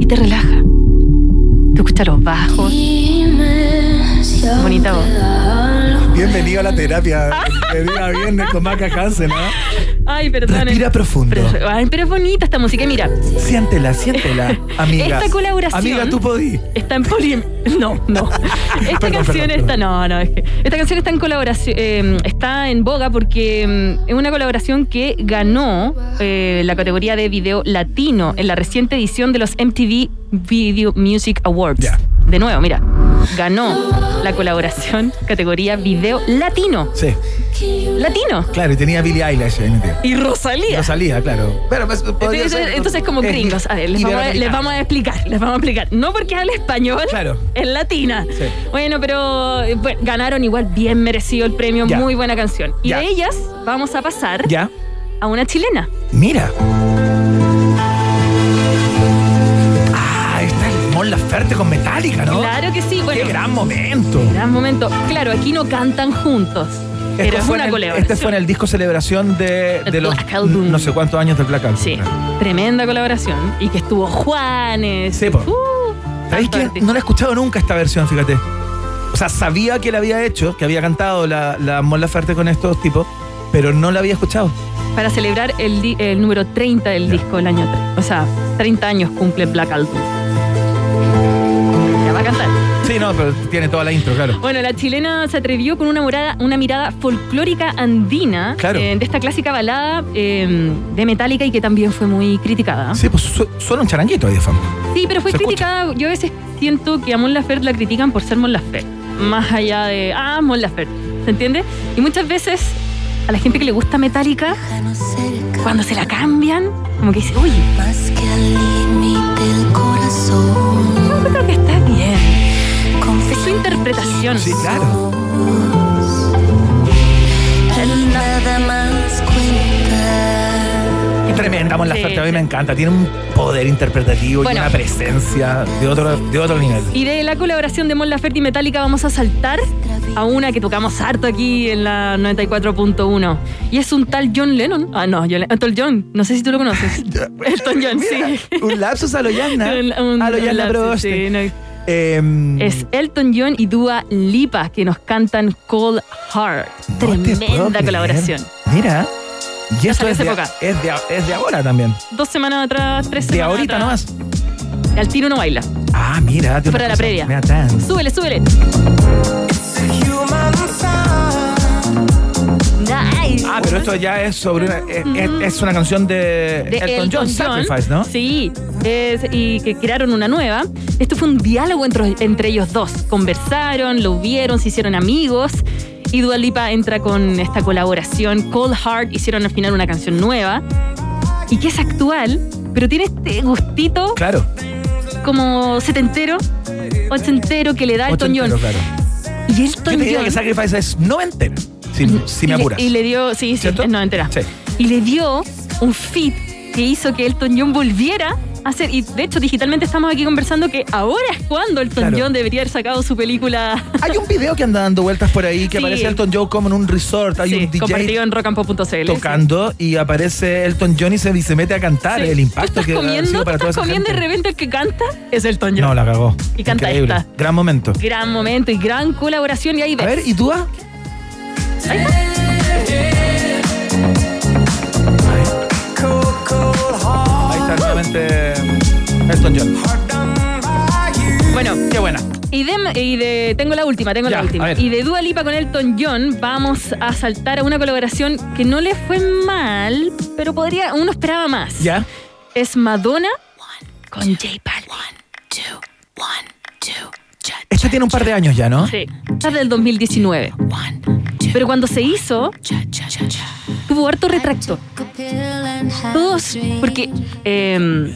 y te relaja. Tú escuchas los bajos. Bonita voz. Bienvenido a la terapia de día viernes con Maca Hansen, ¿no? Ay, perdón. Respira profundo. Pero, ay, pero es bonita esta música. Mira, Siéntela, siéntela, *laughs* amiga. Esta colaboración- Amiga, tú podí. Está en poli... No, no. *laughs* Esta Perdón, canción perdón, está... No, no, es que... Esta canción está en colaboración... eh, está en boga porque mm, es una colaboración que ganó eh, la categoría de video latino en la reciente edición de los MTV Video Music Awards. De nuevo, mira. Ganó la colaboración categoría video latino. Sí. Latino. Claro, y tenía Billie Eilish ahí metido. Y Rosalía. Rosalía, claro. Pero pues, podría Entonces, ser- entonces como gringos, a ver, les vamos a, les iberoamericana. vamos a explicar, les vamos a explicar. No porque habla español, Claro. es latina. Sí. Bueno, pero eh, bueno, ganaron igual bien merecido el premio, Ya. muy buena canción. Y Ya. de ellas vamos a pasar Ya. a una chilena. Mira. Mon Laferte con Metallica, ¿no? Claro que sí, bueno. Qué gran momento. Gran momento. Claro, aquí no cantan juntos, pero Este es fue una colaboración. Este fue en el disco celebración de, los Album. no sé cuántos años del Black Album. Sí, tremenda colaboración. Y que estuvo Juanes. Sí. Uh, ¿Sabéis que no la he escuchado nunca esta versión, fíjate? O sea, sabía que la había hecho, que había cantado la, la Mon Laferte con estos tipos, pero no la había escuchado. para celebrar el, el número 30 del disco el año 3. O sea, 30 años cumple Black Album. Va a cantar. Sí, no, pero tiene toda la intro, claro. Bueno, la chilena se atrevió con una, morada, una mirada folclórica andina Claro. eh, de esta clásica balada eh, de Metallica y que también fue muy criticada. Sí, pues su- suena un charanguito ahí de fondo. Sí, pero fue Se criticada. Yo a veces siento que a Mon Laferte la critican por ser Mon Laferte. Más allá de, ah, Mon Laferte. ¿Se entiende? Y muchas veces a la gente que le gusta Metallica, cuando se la cambian, como que dice, uy. Más que al límite del corazón. Yo creo que está bien. Es su interpretación. Sí, claro. Nada más cuenta. Tremenda Mon Sí, Laferte, a mí me encanta. Tiene un poder interpretativo Bueno. y una presencia de otro, de otro nivel. Y de la colaboración de Mon Laferte y Metallica vamos a saltar a una que tocamos harto aquí en la 94.1. Y es un tal John Lennon. Ah, no, John, Elton John. No sé si tú lo conoces. *laughs* *laughs* Elton John, sí. Un lapsus a lo Yanna. *laughs* A lo Yanna sí, no. Em, Es Elton John y Dua Lipa que nos cantan Cold Heart. no Tremenda colaboración. Mira. Y Ya esto es de, poca. es, de, es de ahora también. Dos semanas atrás, tres De semanas ahorita atrás. nomás. Al tiro no baila. Ah, mira. de Para la previa. mira, dance. Súbele, súbele. Ah, pero esto ya es sobre una, es, una canción de, de Elton, John, Sacrifice, ¿no? Sí, es- y que crearon una nueva. Esto fue un diálogo entre, entre ellos dos. Conversaron, lo vieron, se hicieron amigos. Y Dua Lipa entra con esta colaboración. Cold Heart hicieron al final una canción nueva. Y que es actual, pero tiene este gustito Claro. como setentero, ochentero que le da Elton John. Claro. Y Yo Elton te diría que Sacrifice es noventera, si, si me apuras. Y le dio, sí, sí, ¿Cierto? es noventera. Sí. Y le dio un fit que hizo que Elton John volviera hacer. Y de hecho, digitalmente estamos aquí conversando que ahora es cuando Elton Claro. John debería haber sacado su película. Hay un video que anda dando vueltas por ahí que Sí. aparece Elton John como en un resort. Hay Sí, un DJ compartido en rockandpop.cl. tocando y aparece Elton John y se, y se mete a cantar. El ¿Tú impacto estás que comiendo, tú para toda estás comiendo y gente. de repente el que canta es Elton John. No, la cagó. Y canta Increíble. esta. Gran momento. Gran momento y gran colaboración. Y ahí ves. A ver, ¿y tú? ah? Ahí está. Nuevamente Elton John. Bueno, Qué buena. Y de, y de- tengo la última, tengo Ya, la última. Y de Dua Lipa con Elton John vamos a saltar a una colaboración que no le fue mal, pero podría, uno esperaba más. ¿Ya? Es Madonna con J Balvin. Esta tiene un par de años ya, ¿no? Sí, está del 2019. Pero cuando se hizo, tuvo harto retracto. Todos, porque em,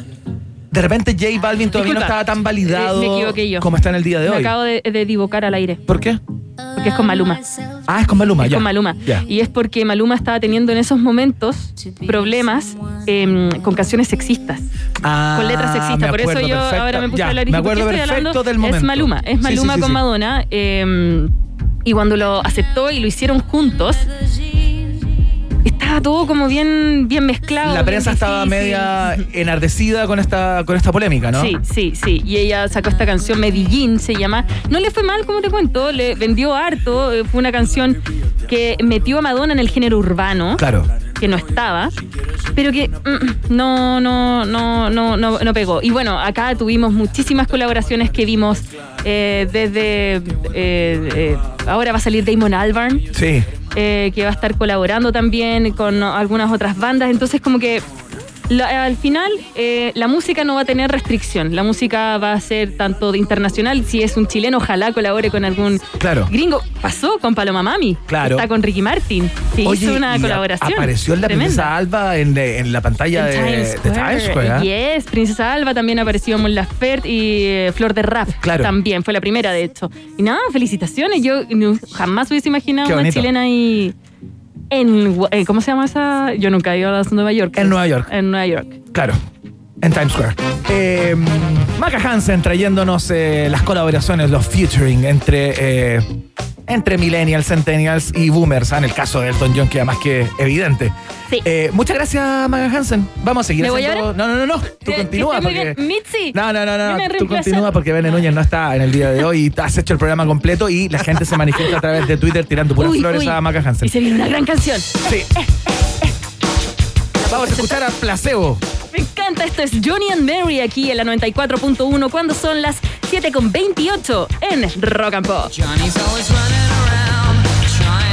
De repente J Balvin todavía no estaba tan validado me yo. como está en el día de me hoy. acabo de, de equivocar al aire. ¿Por qué? Porque es con Maluma. Ah, es con Maluma, Es ya. con Maluma. Ya. Y es porque Maluma estaba teniendo en esos momentos problemas em, con canciones sexistas. Ah, con letras sexistas. me Por eso acuerdo yo perfecto. ahora me puse Ya, a hablar y Me dije, ¿por qué acuerdo estoy perfecto hablando? del momento. Es Maluma, es Maluma sí, sí, con. Madonna. em, y cuando lo aceptó y lo hicieron juntos, estaba todo como bien, bien mezclado. La prensa estaba media enardecida con esta, con esta polémica, ¿no? Sí, sí, sí. Y ella sacó esta canción, Medellín se llama. No le fue mal, como te cuento, le vendió harto. eh, Fue una canción que metió a Madonna en el género urbano. Claro. Que no estaba, pero que mm, no, no, no, no, no, no pegó. Y bueno, acá tuvimos muchísimas colaboraciones que vimos eh, desde. eh, eh, ahora va a salir Damon Albarn Sí. eh, que va a estar colaborando también con algunas otras bandas. Entonces, como que la- al final eh, la música no va a tener restricción. La música va a ser tanto de internacional. Si es un chileno, ojalá colabore con algún Claro. gringo. Pasó con Paloma Mami. Claro. Está con Ricky Martin. Que Oye, hizo una y colaboración. Apareció en la tremenda. princesa Alba en, en la pantalla de de Times Square. ¿ah? Yes, Princesa Alba también apareció en Mon Laferte y eh, Flor de Rap Claro. también, fue la primera de hecho. Y nada, felicitaciones. Yo no- jamás hubiese imaginado una chilena ahí en eh, ¿cómo se llama esa? Yo nunca he ido a Nueva York. En Nueva York. En Nueva York. Claro. En Times Square. Eh, Maca Hansen trayéndonos eh, las colaboraciones, los featuring entre, eh, entre millennials, centennials y boomers. ah, En el caso de Elton John queda más que evidente. Eh, muchas gracias, Maca Hansen. Vamos a seguir ¿Me voy haciendo-? No, no, no, no. Tú Que- continúa que porque. Mitzi. No, no, no, no. Tú continúa porque Bene Núñez no está en el día de hoy y has hecho el programa completo y la gente se manifiesta a través de Twitter tirando puras Uy, flores uy. a Maca Hansen. Y se viene una gran canción. Sí. Vamos a escuchar a Placebo. Me encanta, esto es Johnny and Mary aquí en la 94.1 cuando son las 7.28 en Rock and Pop. Johnny's always running around, trying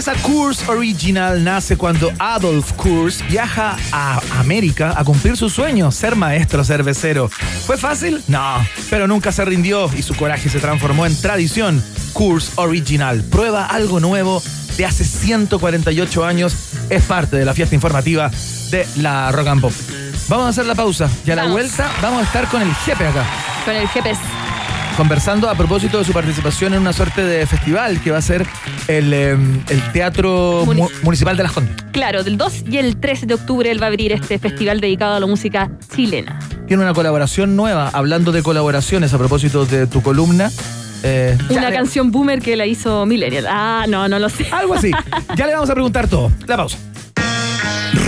cerveza Coors Original nace cuando Adolf Coors viaja a América a cumplir su sueño, ser maestro cervecero. ¿Fue fácil? No, pero nunca se rindió y su coraje se transformó en tradición. Coors Original, prueba algo nuevo de hace 148 años, es parte de la fiesta informativa de la Rock and Pop. Vamos a hacer la pausa y a la Vamos. vuelta vamos a estar con el jefe acá Con el GPS. Conversando a propósito de su participación en una suerte de festival que va a ser el, eh, el Teatro Mu- Munic- Municipal de Las Condes. Claro, del 2 y el 3 de octubre él va a abrir este festival dedicado a la música chilena. Tiene una colaboración nueva, hablando de colaboraciones a propósito de tu columna. eh, Una le- canción boomer que la hizo Millennial. Ah, no, no lo sé. Algo así. *laughs* Ya le vamos a preguntar todo. La pausa.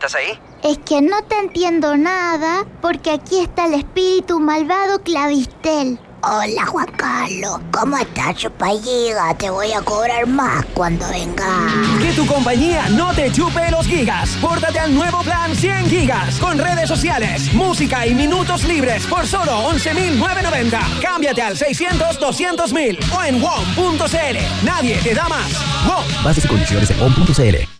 ¿Estás ahí? Es que no te entiendo nada porque aquí está el espíritu malvado Clavistel. Hola Juan Carlos, ¿cómo estás, chupalliga? Te voy a cobrar más cuando venga. Que tu compañía no te chupe los gigas. Pórtate al nuevo plan 100 gigas con redes sociales, música y minutos libres por solo 11.990. Cámbiate al 600-200.000 o en WOM.cl. Nadie te da más. WOM. Bases y condiciones en on.cl.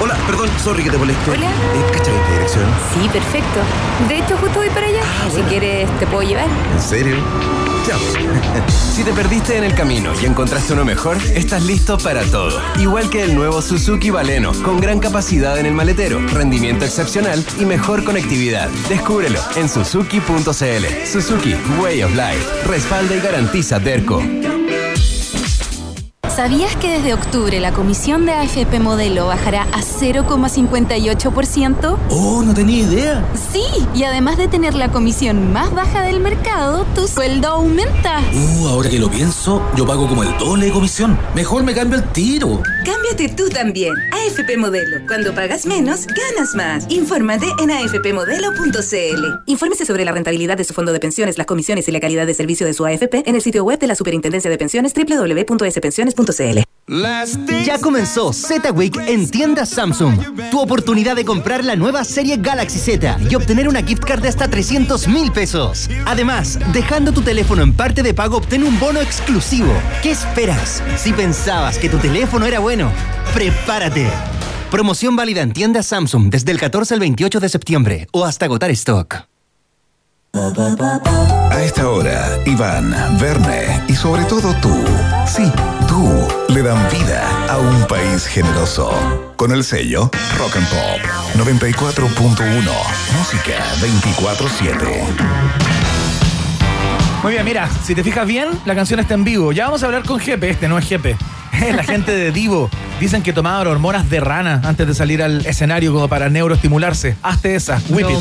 Hola, perdón, sorry que te molesto. Hola. Eh, ¿Cachai esta dirección? Sí, perfecto. De hecho, justo voy para allá. Si quieres, te puedo llevar. ¿En serio? Chao. *laughs* Si te perdiste en el camino y encontraste uno mejor, estás listo para todo. Igual que el nuevo Suzuki Baleno, con gran capacidad en el maletero, rendimiento excepcional y mejor conectividad. Descúbrelo en suzuki.cl. Suzuki Way of Life. Respalda y garantiza Terco. ¿Sabías que desde octubre la comisión de AFP Modelo bajará a 0,58%? Oh, no tenía idea. Sí, y además de tener la comisión más baja del mercado, tu sueldo aumenta. Uh, ahora que lo pienso, yo pago como el doble de comisión. Mejor me cambio el tiro. Cámbiate tú también. AFP Modelo. Cuando pagas menos, ganas más. Infórmate en afpmodelo.cl. Infórmese sobre la rentabilidad de su fondo de pensiones, las comisiones y la calidad de servicio de su AFP en el sitio web de la Superintendencia de Pensiones www.spensiones.cl. Ya comenzó Z Week en tiendas Samsung. Tu oportunidad de comprar la nueva serie Galaxy Z y obtener una gift card de hasta 300 mil pesos. Además, dejando tu teléfono en parte de pago, obtén un bono exclusivo. ¿Qué esperas? Si pensabas que tu teléfono era bueno, prepárate. Promoción válida en tiendas Samsung desde el 14 al 28 de septiembre o hasta agotar stock. A esta hora, Iván, Verne y sobre todo tú, sí, tú, le dan vida a un país generoso. Con el sello Rock and Pop 94.1, música 24-7. Muy bien, mira, si te fijas bien, la canción está en vivo. Ya vamos a hablar con Jepe, este no es Jepe. *laughs* Es la gente de Divo. Dicen que tomaban hormonas de rana antes de salir al escenario como para neuroestimularse. Hazte esa, whip it.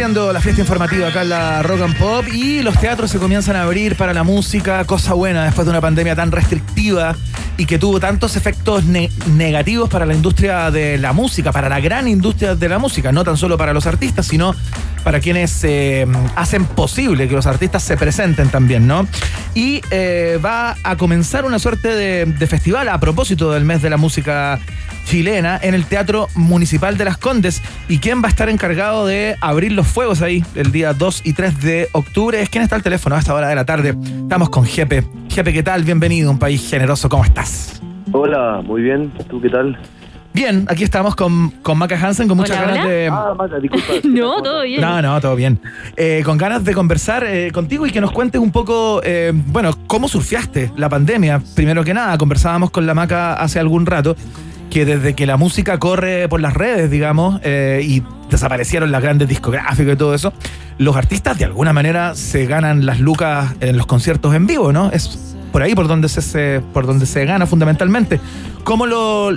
Haciendo la fiesta informativa acá en la Rock and Pop y los teatros se comienzan a abrir para la música, cosa buena después de una pandemia tan restrictiva y que tuvo tantos efectos ne- negativos para la industria de la música, para la gran industria de la música, no tan solo para los artistas, sino para quienes eh, hacen posible que los artistas se presenten también, ¿no? Y eh, va a comenzar una suerte de festival a propósito del mes de la música chilena en el Teatro Municipal de Las Condes. ¿Y quién va a estar encargado de abrir los fuegos ahí el día 2 y 3 de octubre? Es quien está al teléfono a esta hora de la tarde. Estamos con Jepe. Jepe, ¿qué tal? Bienvenido, un país generoso. ¿Cómo estás? Hola, muy bien. ¿Tú qué tal? Bien, aquí estamos con, con Maca Hansen con muchas Hola, ganas hola. de... Ah, Maca, disculpa. *laughs* No, todo bien. No, no, todo bien. Eh, con ganas de conversar eh, contigo y que nos cuentes un poco, eh, bueno, cómo surfeaste la pandemia. Primero que nada, conversábamos con la Maca hace algún rato que desde que la música corre por las redes, digamos, eh, y desaparecieron las grandes discográficas y todo eso, los artistas de alguna manera se ganan las lucas en los conciertos en vivo, ¿no? Es por ahí por donde se, se- por donde se gana fundamentalmente. ¿Cómo lo,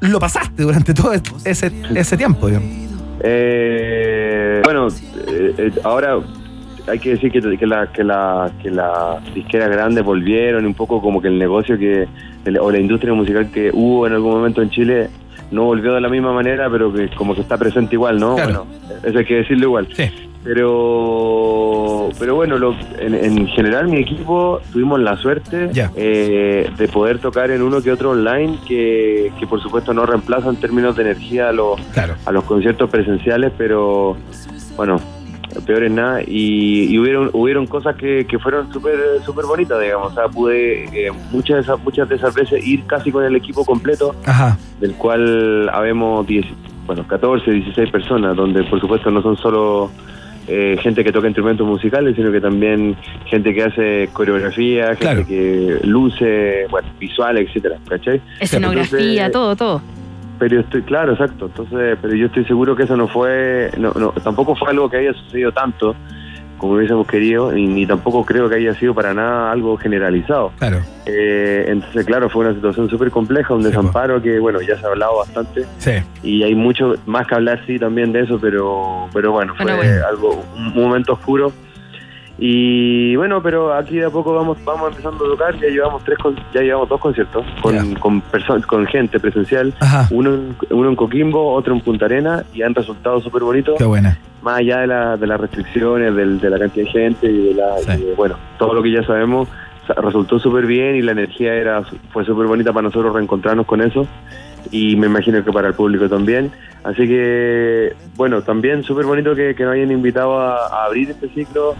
lo pasaste durante todo ese, ese tiempo, digamos? Eh, bueno, eh, eh, ahora hay que decir que, que, la, que, la, que las disqueras grandes volvieron, un poco como que el negocio que el- o la industria musical que hubo en algún momento en Chile no volvió de la misma manera, pero que como que está presente igual, ¿no? Claro. Bueno, eso hay que decirlo igual. Pero, pero bueno, lo- en, en general mi equipo tuvimos la suerte eh, de poder tocar en uno que otro online que, que por supuesto no reemplaza en términos de energía a los, a los conciertos presenciales, pero bueno, peor en nada. Y, y hubieron, hubieron cosas que, que fueron súper súper bonitas, digamos. O sea, pude eh, muchas, de esas, muchas de esas veces ir casi con el equipo completo Ajá. del cual habemos 10, bueno, 14, 16 personas, donde por supuesto no son solo eh, gente que toca instrumentos musicales, sino que también gente que hace coreografía, gente que luce, bueno, visual, etcétera, ¿cachai? Escenografía, Entonces, todo, todo. Pero estoy, claro, exacto. Entonces, pero yo estoy seguro que eso no fue, no, no, tampoco fue algo que haya sucedido tanto como hubiésemos querido, y ni tampoco creo que haya sido para nada algo generalizado. Claro. Eh, entonces, claro, fue una situación súper compleja, un desamparo que, bueno, ya se ha hablado bastante Sí. y hay mucho más que hablar, sí, también de eso, pero, pero bueno, fue Bueno, bueno. algo, un momento oscuro. Y bueno, pero aquí de a poco vamos vamos empezando a tocar, ya llevamos tres con- ya llevamos dos conciertos con, con gente presencial, uno en, uno en Coquimbo, otro en Punta Arena y han resultado súper bonitos Qué buena. más allá de, la- de las restricciones, del- de la cantidad de gente y de la, y de, bueno, todo lo que ya sabemos, sa- resultó súper bien y la energía era fue súper bonita para nosotros reencontrarnos con eso. Y me imagino que para el público también. Así que, bueno, también súper bonito que, que nos hayan invitado a, a abrir este ciclo,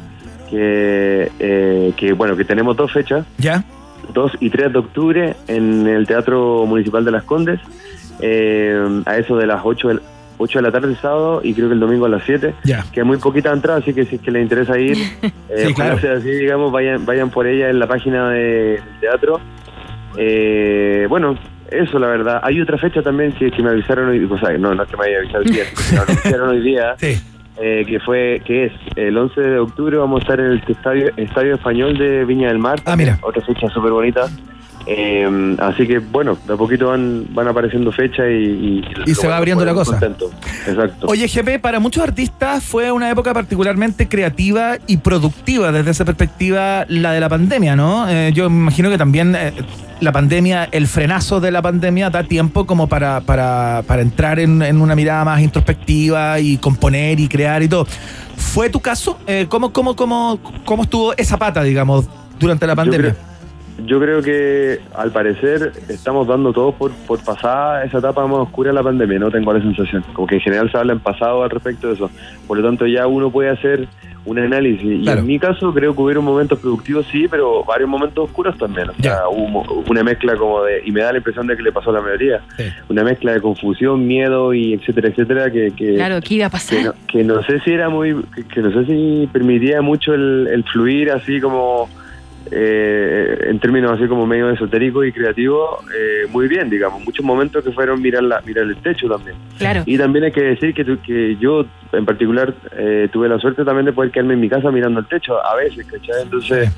que, eh, que bueno, que tenemos dos fechas. ¿Ya? 2 y 3 de octubre en el Teatro Municipal de Las Condes, eh, a eso de las 8 de, 8 de la tarde el sábado y creo que el domingo a las 7, Ya. que es muy poquita entrada, así que si es que les interesa ir, *laughs* eh, Sí, ojalá claro. sea así, digamos, vayan, vayan por ella en la página de- del teatro. Eh, bueno, eso la verdad. Hay otra fecha también que, que me avisaron hoy, o sea, no, no es que me haya avisado hoy día, sino que me *laughs* avisaron hoy día, eh, que fue, que es el 11 de octubre vamos a estar en el estadio, estadio español de Viña del Mar. Ah, mira. Otra fecha súper bonita. Eh, así que bueno, de a poquito van, van apareciendo fechas y, y, Y se va abriendo la cosa. Contento. Exacto. Oye, GP, para muchos artistas fue una época particularmente creativa y productiva desde esa perspectiva, la de la pandemia, ¿no? Eh, yo imagino que también eh, la pandemia, el frenazo de la pandemia da tiempo como para, para, para entrar en, en una mirada más introspectiva y componer y crear y todo. ¿Fue tu caso? Eh, ¿cómo, cómo, cómo, ¿Cómo estuvo esa pata, digamos, durante la pandemia? Yo creo que al parecer estamos dando todos por, por pasada esa etapa más oscura de la pandemia, no tengo la sensación. Como que en general se habla en pasado al respecto de eso. Por lo tanto ya uno puede hacer un análisis. Y Claro. en mi caso creo que hubieron momentos productivos, sí, pero varios momentos oscuros también. O sea, hubo una mezcla como de, y me da la impresión de que le pasó a la mayoría, una mezcla de confusión, miedo y etcétera, etcétera, que... que Claro, ¿qué iba a pasar? que no, que no sé si era muy que, que no sé si permitía mucho el, el fluir así como eh, en términos así como medio esotérico y creativo eh, muy bien digamos muchos momentos que fueron mirar la mirar el techo también Claro. y también hay que decir que, tu- que yo en particular eh, tuve la suerte también de poder quedarme en mi casa mirando el techo a veces ¿cachai? entonces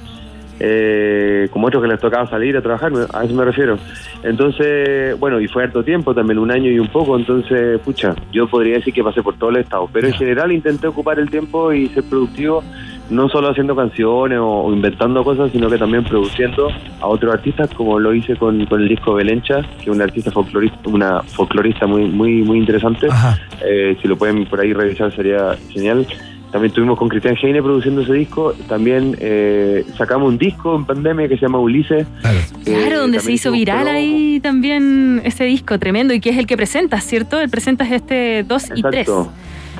eh, como otros que les tocaba salir a trabajar, a eso me refiero. Entonces, bueno, y fue harto tiempo, también un año y un poco, entonces, pucha, yo podría decir que pasé por todo el estado, pero en general intenté ocupar el tiempo y ser productivo, no solo haciendo canciones o, o inventando cosas, sino que también produciendo a otros artistas, como lo hice con, con el disco Belencha, que es una artista folclorista, una folclorista muy, muy, muy interesante. Eh, si lo pueden por ahí revisar sería genial. También estuvimos con Cristian Heine produciendo ese disco. También eh, sacamos un disco en pandemia que se llama Ulises. Claro, donde se hizo viral ahí también ese disco tremendo y que es el que presentas, ¿cierto? El presentas este 2 y 3.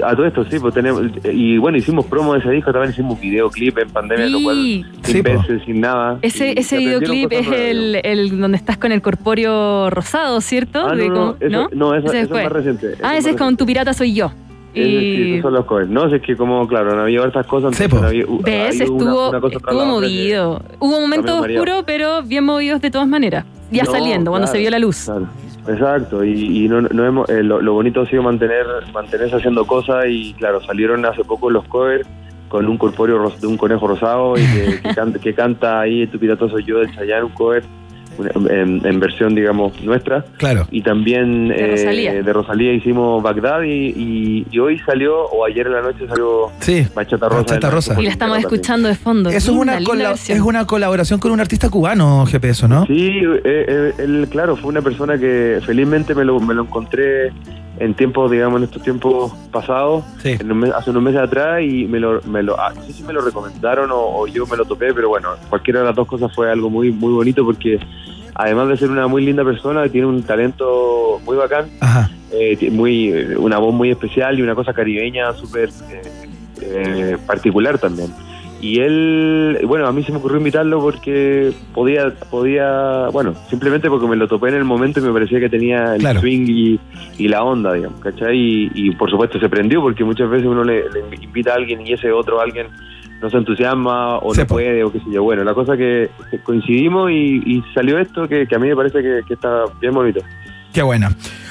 A todo esto, sí, pues tenemos. Y bueno, hicimos promo de ese disco, también hicimos videoclip en pandemia, lo cual Sí. sin verse, sin nada. Ese, Y ese videoclip es el, el donde estás con el corpóreo rosado, ¿cierto? Ah, De no, no, eso- no, eso- eso es más reciente, Ah, es ese es con Tu Pirata Soy Yo. Sí, Y esos son los covers. No, es que como, claro, no había hartas cosas. entonces no había- uh, ves, una- estuvo, una cosa tras estuvo movido. Hubo momentos oscuros, pero bien movidos de todas maneras. Ya No, saliendo, cuando se vio la luz. claro. Exacto, y, y no, no hemos, eh, lo, bonito ha sido mantener mantenerse haciendo cosas y claro, salieron hace poco los covers con un corpóreo de un conejo rosado y que, canta, que canta ahí Tu pirata soy yo del Chayanne, un cover en, en versión digamos nuestra. Claro. Y también De eh, Rosalía. de Rosalía hicimos Bagdad y, y- y hoy salió, o ayer en la noche salió Bachata Rosa. Bachata Rosa. Y la estamos escuchando de fondo. Eso es Linda, una, es una colaboración con un artista cubano, GP, eso, ¿no? Sí, eh, eh, él, claro, fue una persona que felizmente me lo, me lo encontré en tiempos, digamos, en estos tiempos pasados, en un mes- hace unos meses atrás, y me lo, me lo, ah, no sé si me lo recomendaron o, o yo me lo topé, pero bueno, cualquiera de las dos cosas fue algo muy, muy bonito porque además de ser una muy linda persona, tiene un talento muy bacán, eh, muy, una voz muy especial y una cosa caribeña súper eh, eh, particular también. Y él, bueno, a mí se me ocurrió invitarlo porque podía, podía, bueno, simplemente porque me lo topé en el momento y me parecía que tenía el swing y, y la onda, digamos, ¿cachai? Y, y, por supuesto se prendió porque muchas veces uno le, le invita a alguien y ese otro alguien no se entusiasma o no puede o qué sé yo. Bueno, la cosa que, que coincidimos y, y salió esto que, que a mí me parece que, que está bien bonito. Qué buena.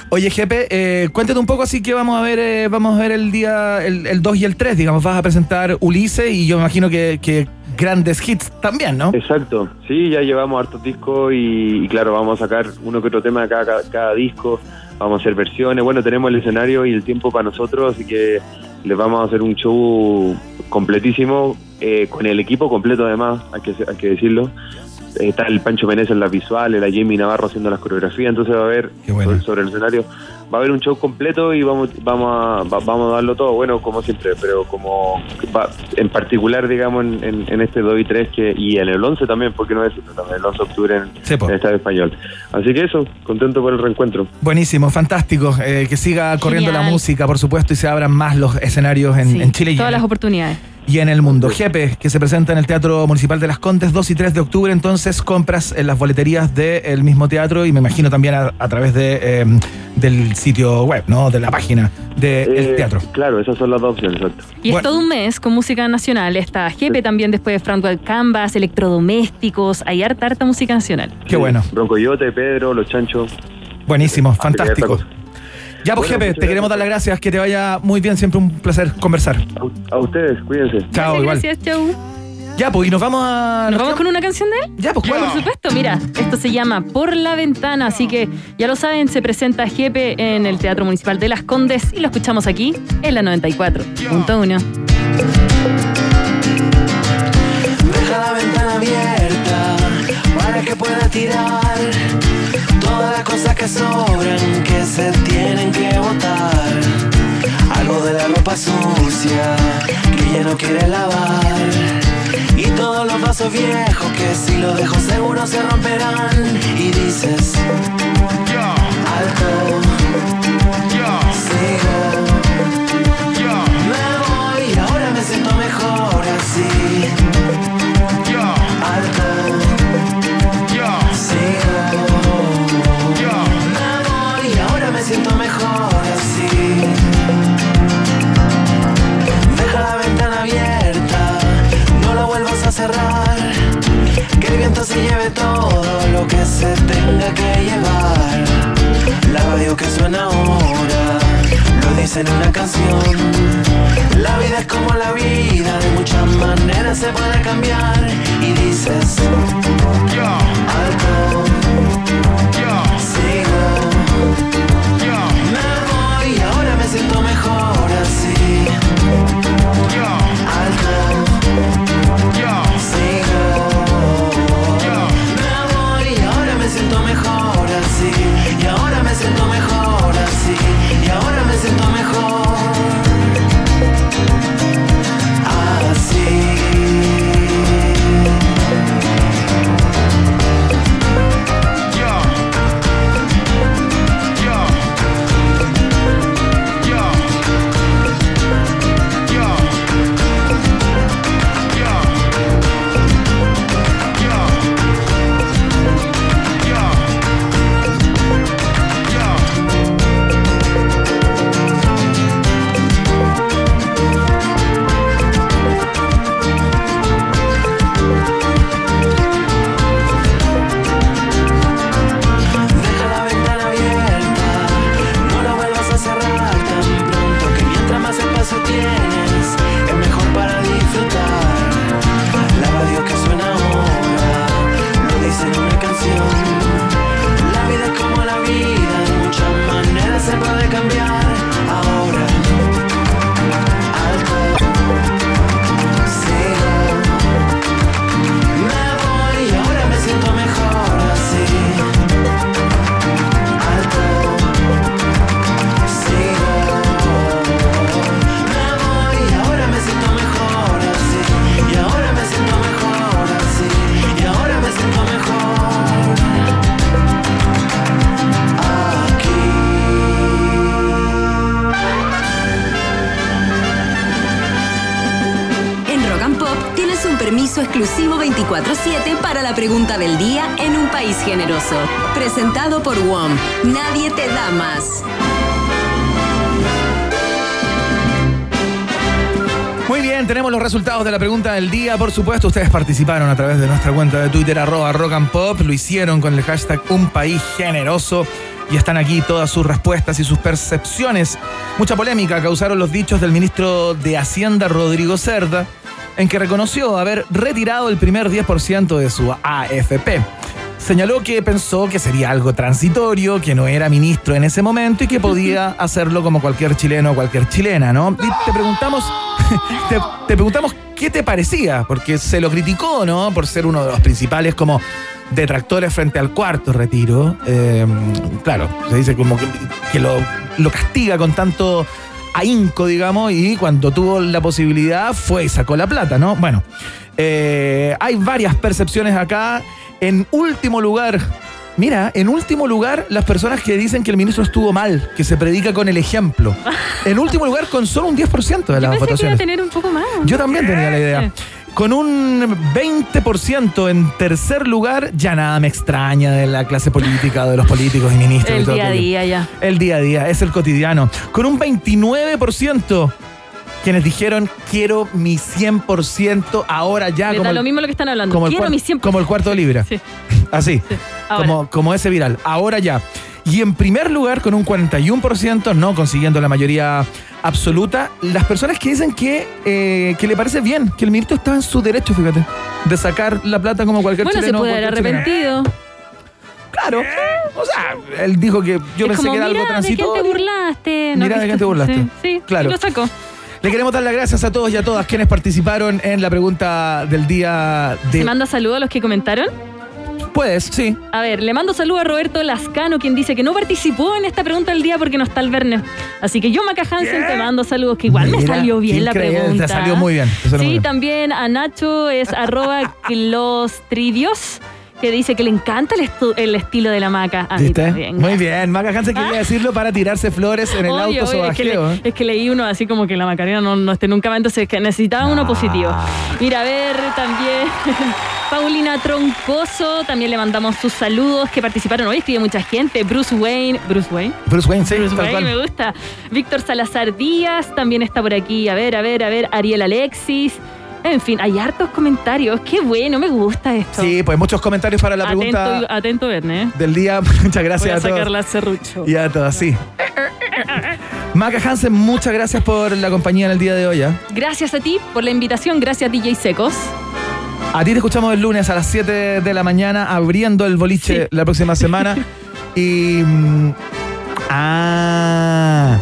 Oye, Jepe, eh, cuéntate un poco así que vamos a ver eh, vamos a ver el día, el, el 2 y el 3, digamos, vas a presentar Ulises y yo me imagino que, que grandes hits también, ¿no? Exacto, sí, ya llevamos hartos discos y, claro, vamos a sacar uno que otro tema de cada, cada, cada disco, vamos a hacer versiones, bueno, tenemos el escenario y el tiempo para nosotros, así que les vamos a hacer un show completísimo, eh, con el equipo completo además, hay que, hay que decirlo. Está el Pancho Menezes en las visuales, la Jamie Navarro haciendo las coreografías, entonces va a haber sobre, sobre el escenario, va a haber un show completo y vamos vamos a, va- vamos a darlo todo, bueno, como siempre, pero como va- en particular, digamos, en, en- en este 2 y 3 que, y en el 11 también, porque no decirlo también, el 11 de octubre en, en el Estadio Español. Así que eso, contento por el reencuentro. Buenísimo, fantástico. eh, que siga corriendo la música, por supuesto, y se abran más los escenarios en, Sí, en Chile y todas las oportunidades. Y en el mundo. Jepe, que se presenta en el Teatro Municipal de Las Condes 2 y 3 de octubre, entonces compras en las boleterías del mismo teatro y me imagino también a, a través de, eh, del sitio web, ¿no? De la página del Eh, teatro. Claro, esas son las dos opciones, exacto. Y es todo un mes con música nacional. Está Jepe también después de Frontwell Canvas, electrodomésticos, hay harta, harta música nacional. Qué bueno. Broncoyote, Pedro, Los Chanchos. Buenísimo, fantástico. Ya, pues, Bueno, te queremos dar las gracias, que te vaya muy bien, siempre un placer conversar. A ustedes, cuídense. Chao, igual. Gracias, chau. Ya, pues, y nos vamos a. ¿Nos vamos con una canción de él? Ya, pues, Por supuesto, mira, esto se llama Por la Ventana, así que ya lo saben, se presenta Jepe en el Teatro Municipal de Las Condes y lo escuchamos aquí en la 94.1. Deja la ventana abierta para que pueda tirar todas las cosas que sobran que se tienen que botar. Algo de la ropa sucia que ya no quiere lavar. Y todos los vasos viejos que si los dejo seguro se romperán. Y dices, alto, sigo. Me voy ahora me siento mejor así. Se lleve todo lo que se tenga que llevar. La radio que suena ahora lo dice en una canción. La vida es como la vida, de muchas maneras se puede cambiar. Y dices, alto, sigo, me voy ahora me siento mejor así. Pregunta del día en un país generoso. Presentado por WOM. Nadie te da más. Muy bien, tenemos los resultados de la pregunta del día. Por supuesto, ustedes participaron a través de nuestra cuenta de Twitter, arroba rock and pop. Lo hicieron con el hashtag Un Generoso. Y están aquí todas sus respuestas y sus percepciones. Mucha polémica causaron los dichos del ministro de Hacienda, Rodrigo Cerda, en que reconoció haber retirado el primer 10% de su AFP. Señaló que pensó que sería algo transitorio, que no era ministro en ese momento y que podía *laughs* hacerlo como cualquier chileno o cualquier chilena, ¿no? Y te preguntamos, *laughs* te, te preguntamos qué te parecía, porque se lo criticó, ¿no? Por ser uno de los principales como detractores frente al cuarto retiro. Eh, claro, se dice como que, que lo, lo castiga con tanto ahínco, digamos, y cuando tuvo la posibilidad fue y sacó la plata, ¿no? Bueno, eh, hay varias percepciones acá. En último lugar, mira, en último lugar, las personas que dicen que el ministro estuvo mal, que se predica con el ejemplo. *laughs* En último lugar, con solo un 10% de las Pensé que iba a votaciones. tener un poco más. Yo también tenía la idea. Con un 20% en tercer lugar, ya nada me extraña de la clase política, de los políticos y ministros. y El todo día a día ya. El día a día, es el cotidiano. Con un 29%, quienes dijeron quiero mi 100% ahora ya. Como da el- lo mismo lo que están hablando. como Quiero mi 100%. como el cuarto de libra. *laughs* Así. ahora. Como, como ese viral. Ahora ya. Y en primer lugar, con un 41%, no consiguiendo la mayoría absoluta, las personas que dicen que, eh, que le parece bien, que el ministro está en su derecho, fíjate, de sacar la plata como cualquier Bueno, se chileno o puede haber arrepentido. Claro. O sea, él dijo que yo es pensé como, que era mira, algo ¿de quién te transitorio. burlaste? ¿No Mira de quién te burlaste. Sí, sí, Claro. y lo sacó. Le queremos dar las gracias a todos y a todas quienes participaron en la pregunta del día ¿Se de... manda saludos a los que comentaron? Puedes, sí. A ver, le mando saludo a Roberto Lascano, quien dice que no participó en esta pregunta del día porque no está el Verne. Así que yo, Maca Hansen, te mando saludos, que igual me salió bien la increíble, pregunta. te salió muy bien, salió sí, muy bien. también a Nacho es arroba *laughs* clostridios, que dice que le encanta el, estilo de la Maca. A mí también. Muy bien. Maca Hansen quería decirlo para tirarse flores en el auto oye, es, que le-. ¿eh? es que leí uno así como que la Macarena no, no esté nunca más, entonces que necesitaba uno positivo. Mira, a ver, también *laughs* Paulina Troncoso, también le mandamos sus saludos que participaron hoy, escribe mucha gente. Bruce Wayne, Bruce Wayne. Bruce Wayne, sí, Bruce tal Wayne, cual. me gusta. Víctor Salazar Díaz también está por aquí. A ver, a ver, a ver. Ariel Alexis. En fin, hay hartos comentarios. Qué bueno, me gusta esto. Sí, pues muchos comentarios para la pregunta atento, Verne. ¿eh? del día. *laughs* Muchas gracias Voy a a todos. sacar la serrucho. Y a todas, sí. Maca Hansen, muchas gracias por la compañía en el día de hoy. ¿ah? Gracias a ti por la invitación, gracias DJ Secos. A ti te escuchamos el lunes a las 7 de la mañana abriendo el boliche la próxima semana. *laughs* y. mm, Ah.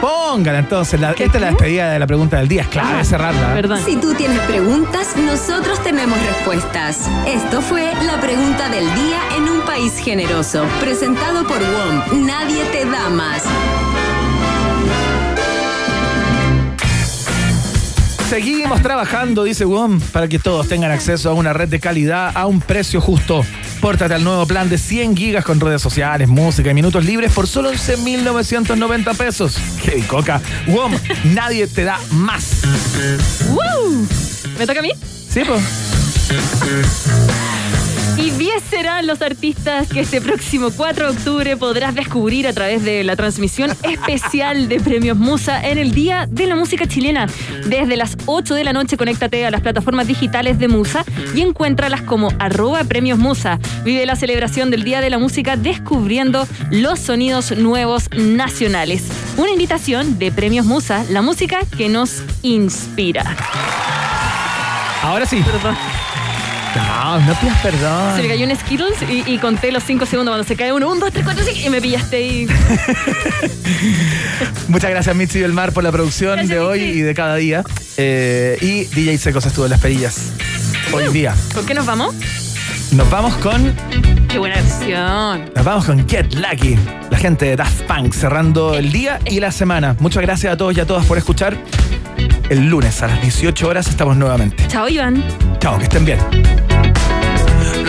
Póngala entonces. la- esta es la despedida de la pregunta del día. Es clave cerrarla. ¿eh? Si tú tienes preguntas, nosotros tenemos respuestas. Esto fue la pregunta del día en un país generoso, presentado por WOM. Nadie te da más. Seguimos trabajando, dice WOM, para que todos tengan acceso a una red de calidad a un precio justo. Pórtate al nuevo plan de 100 gigas con redes sociales, música y minutos libres por solo 11.990 pesos. ¡Qué coca! WOM, nadie te da más. ¡Woo! ¿Me toca a mí? Sí, pues. Y 10 serán los artistas que este próximo 4 de octubre podrás descubrir a través de la transmisión especial de Premios Musa en el Día de la Música Chilena. Desde las 8 de la noche, conéctate a las plataformas digitales de Musa y encuéntralas como arroba Premios Musa. Vive la celebración del Día de la Música descubriendo los sonidos nuevos nacionales. Una invitación de Premios Musa, la música que nos inspira. Ahora sí. No, no pidas perdón. Se me cayó un Skittles y, y conté los 5 segundos cuando se cae uno. 1, 2, 3, 4, 5 y me pillaste ahí. *laughs* Muchas gracias, Mitzi del Mar, por la producción de hoy y de cada día. Eh, y DJ Secos estuvo en las perillas hoy día. ¿Con qué nos vamos? Nos vamos con. Qué buena versión. Nos vamos con Get Lucky, la gente de Daft Punk, cerrando el día y la semana. Muchas gracias a todos y a todas por escuchar. El lunes a las 18 horas estamos nuevamente. Chao, Iván. Chao, que estén bien.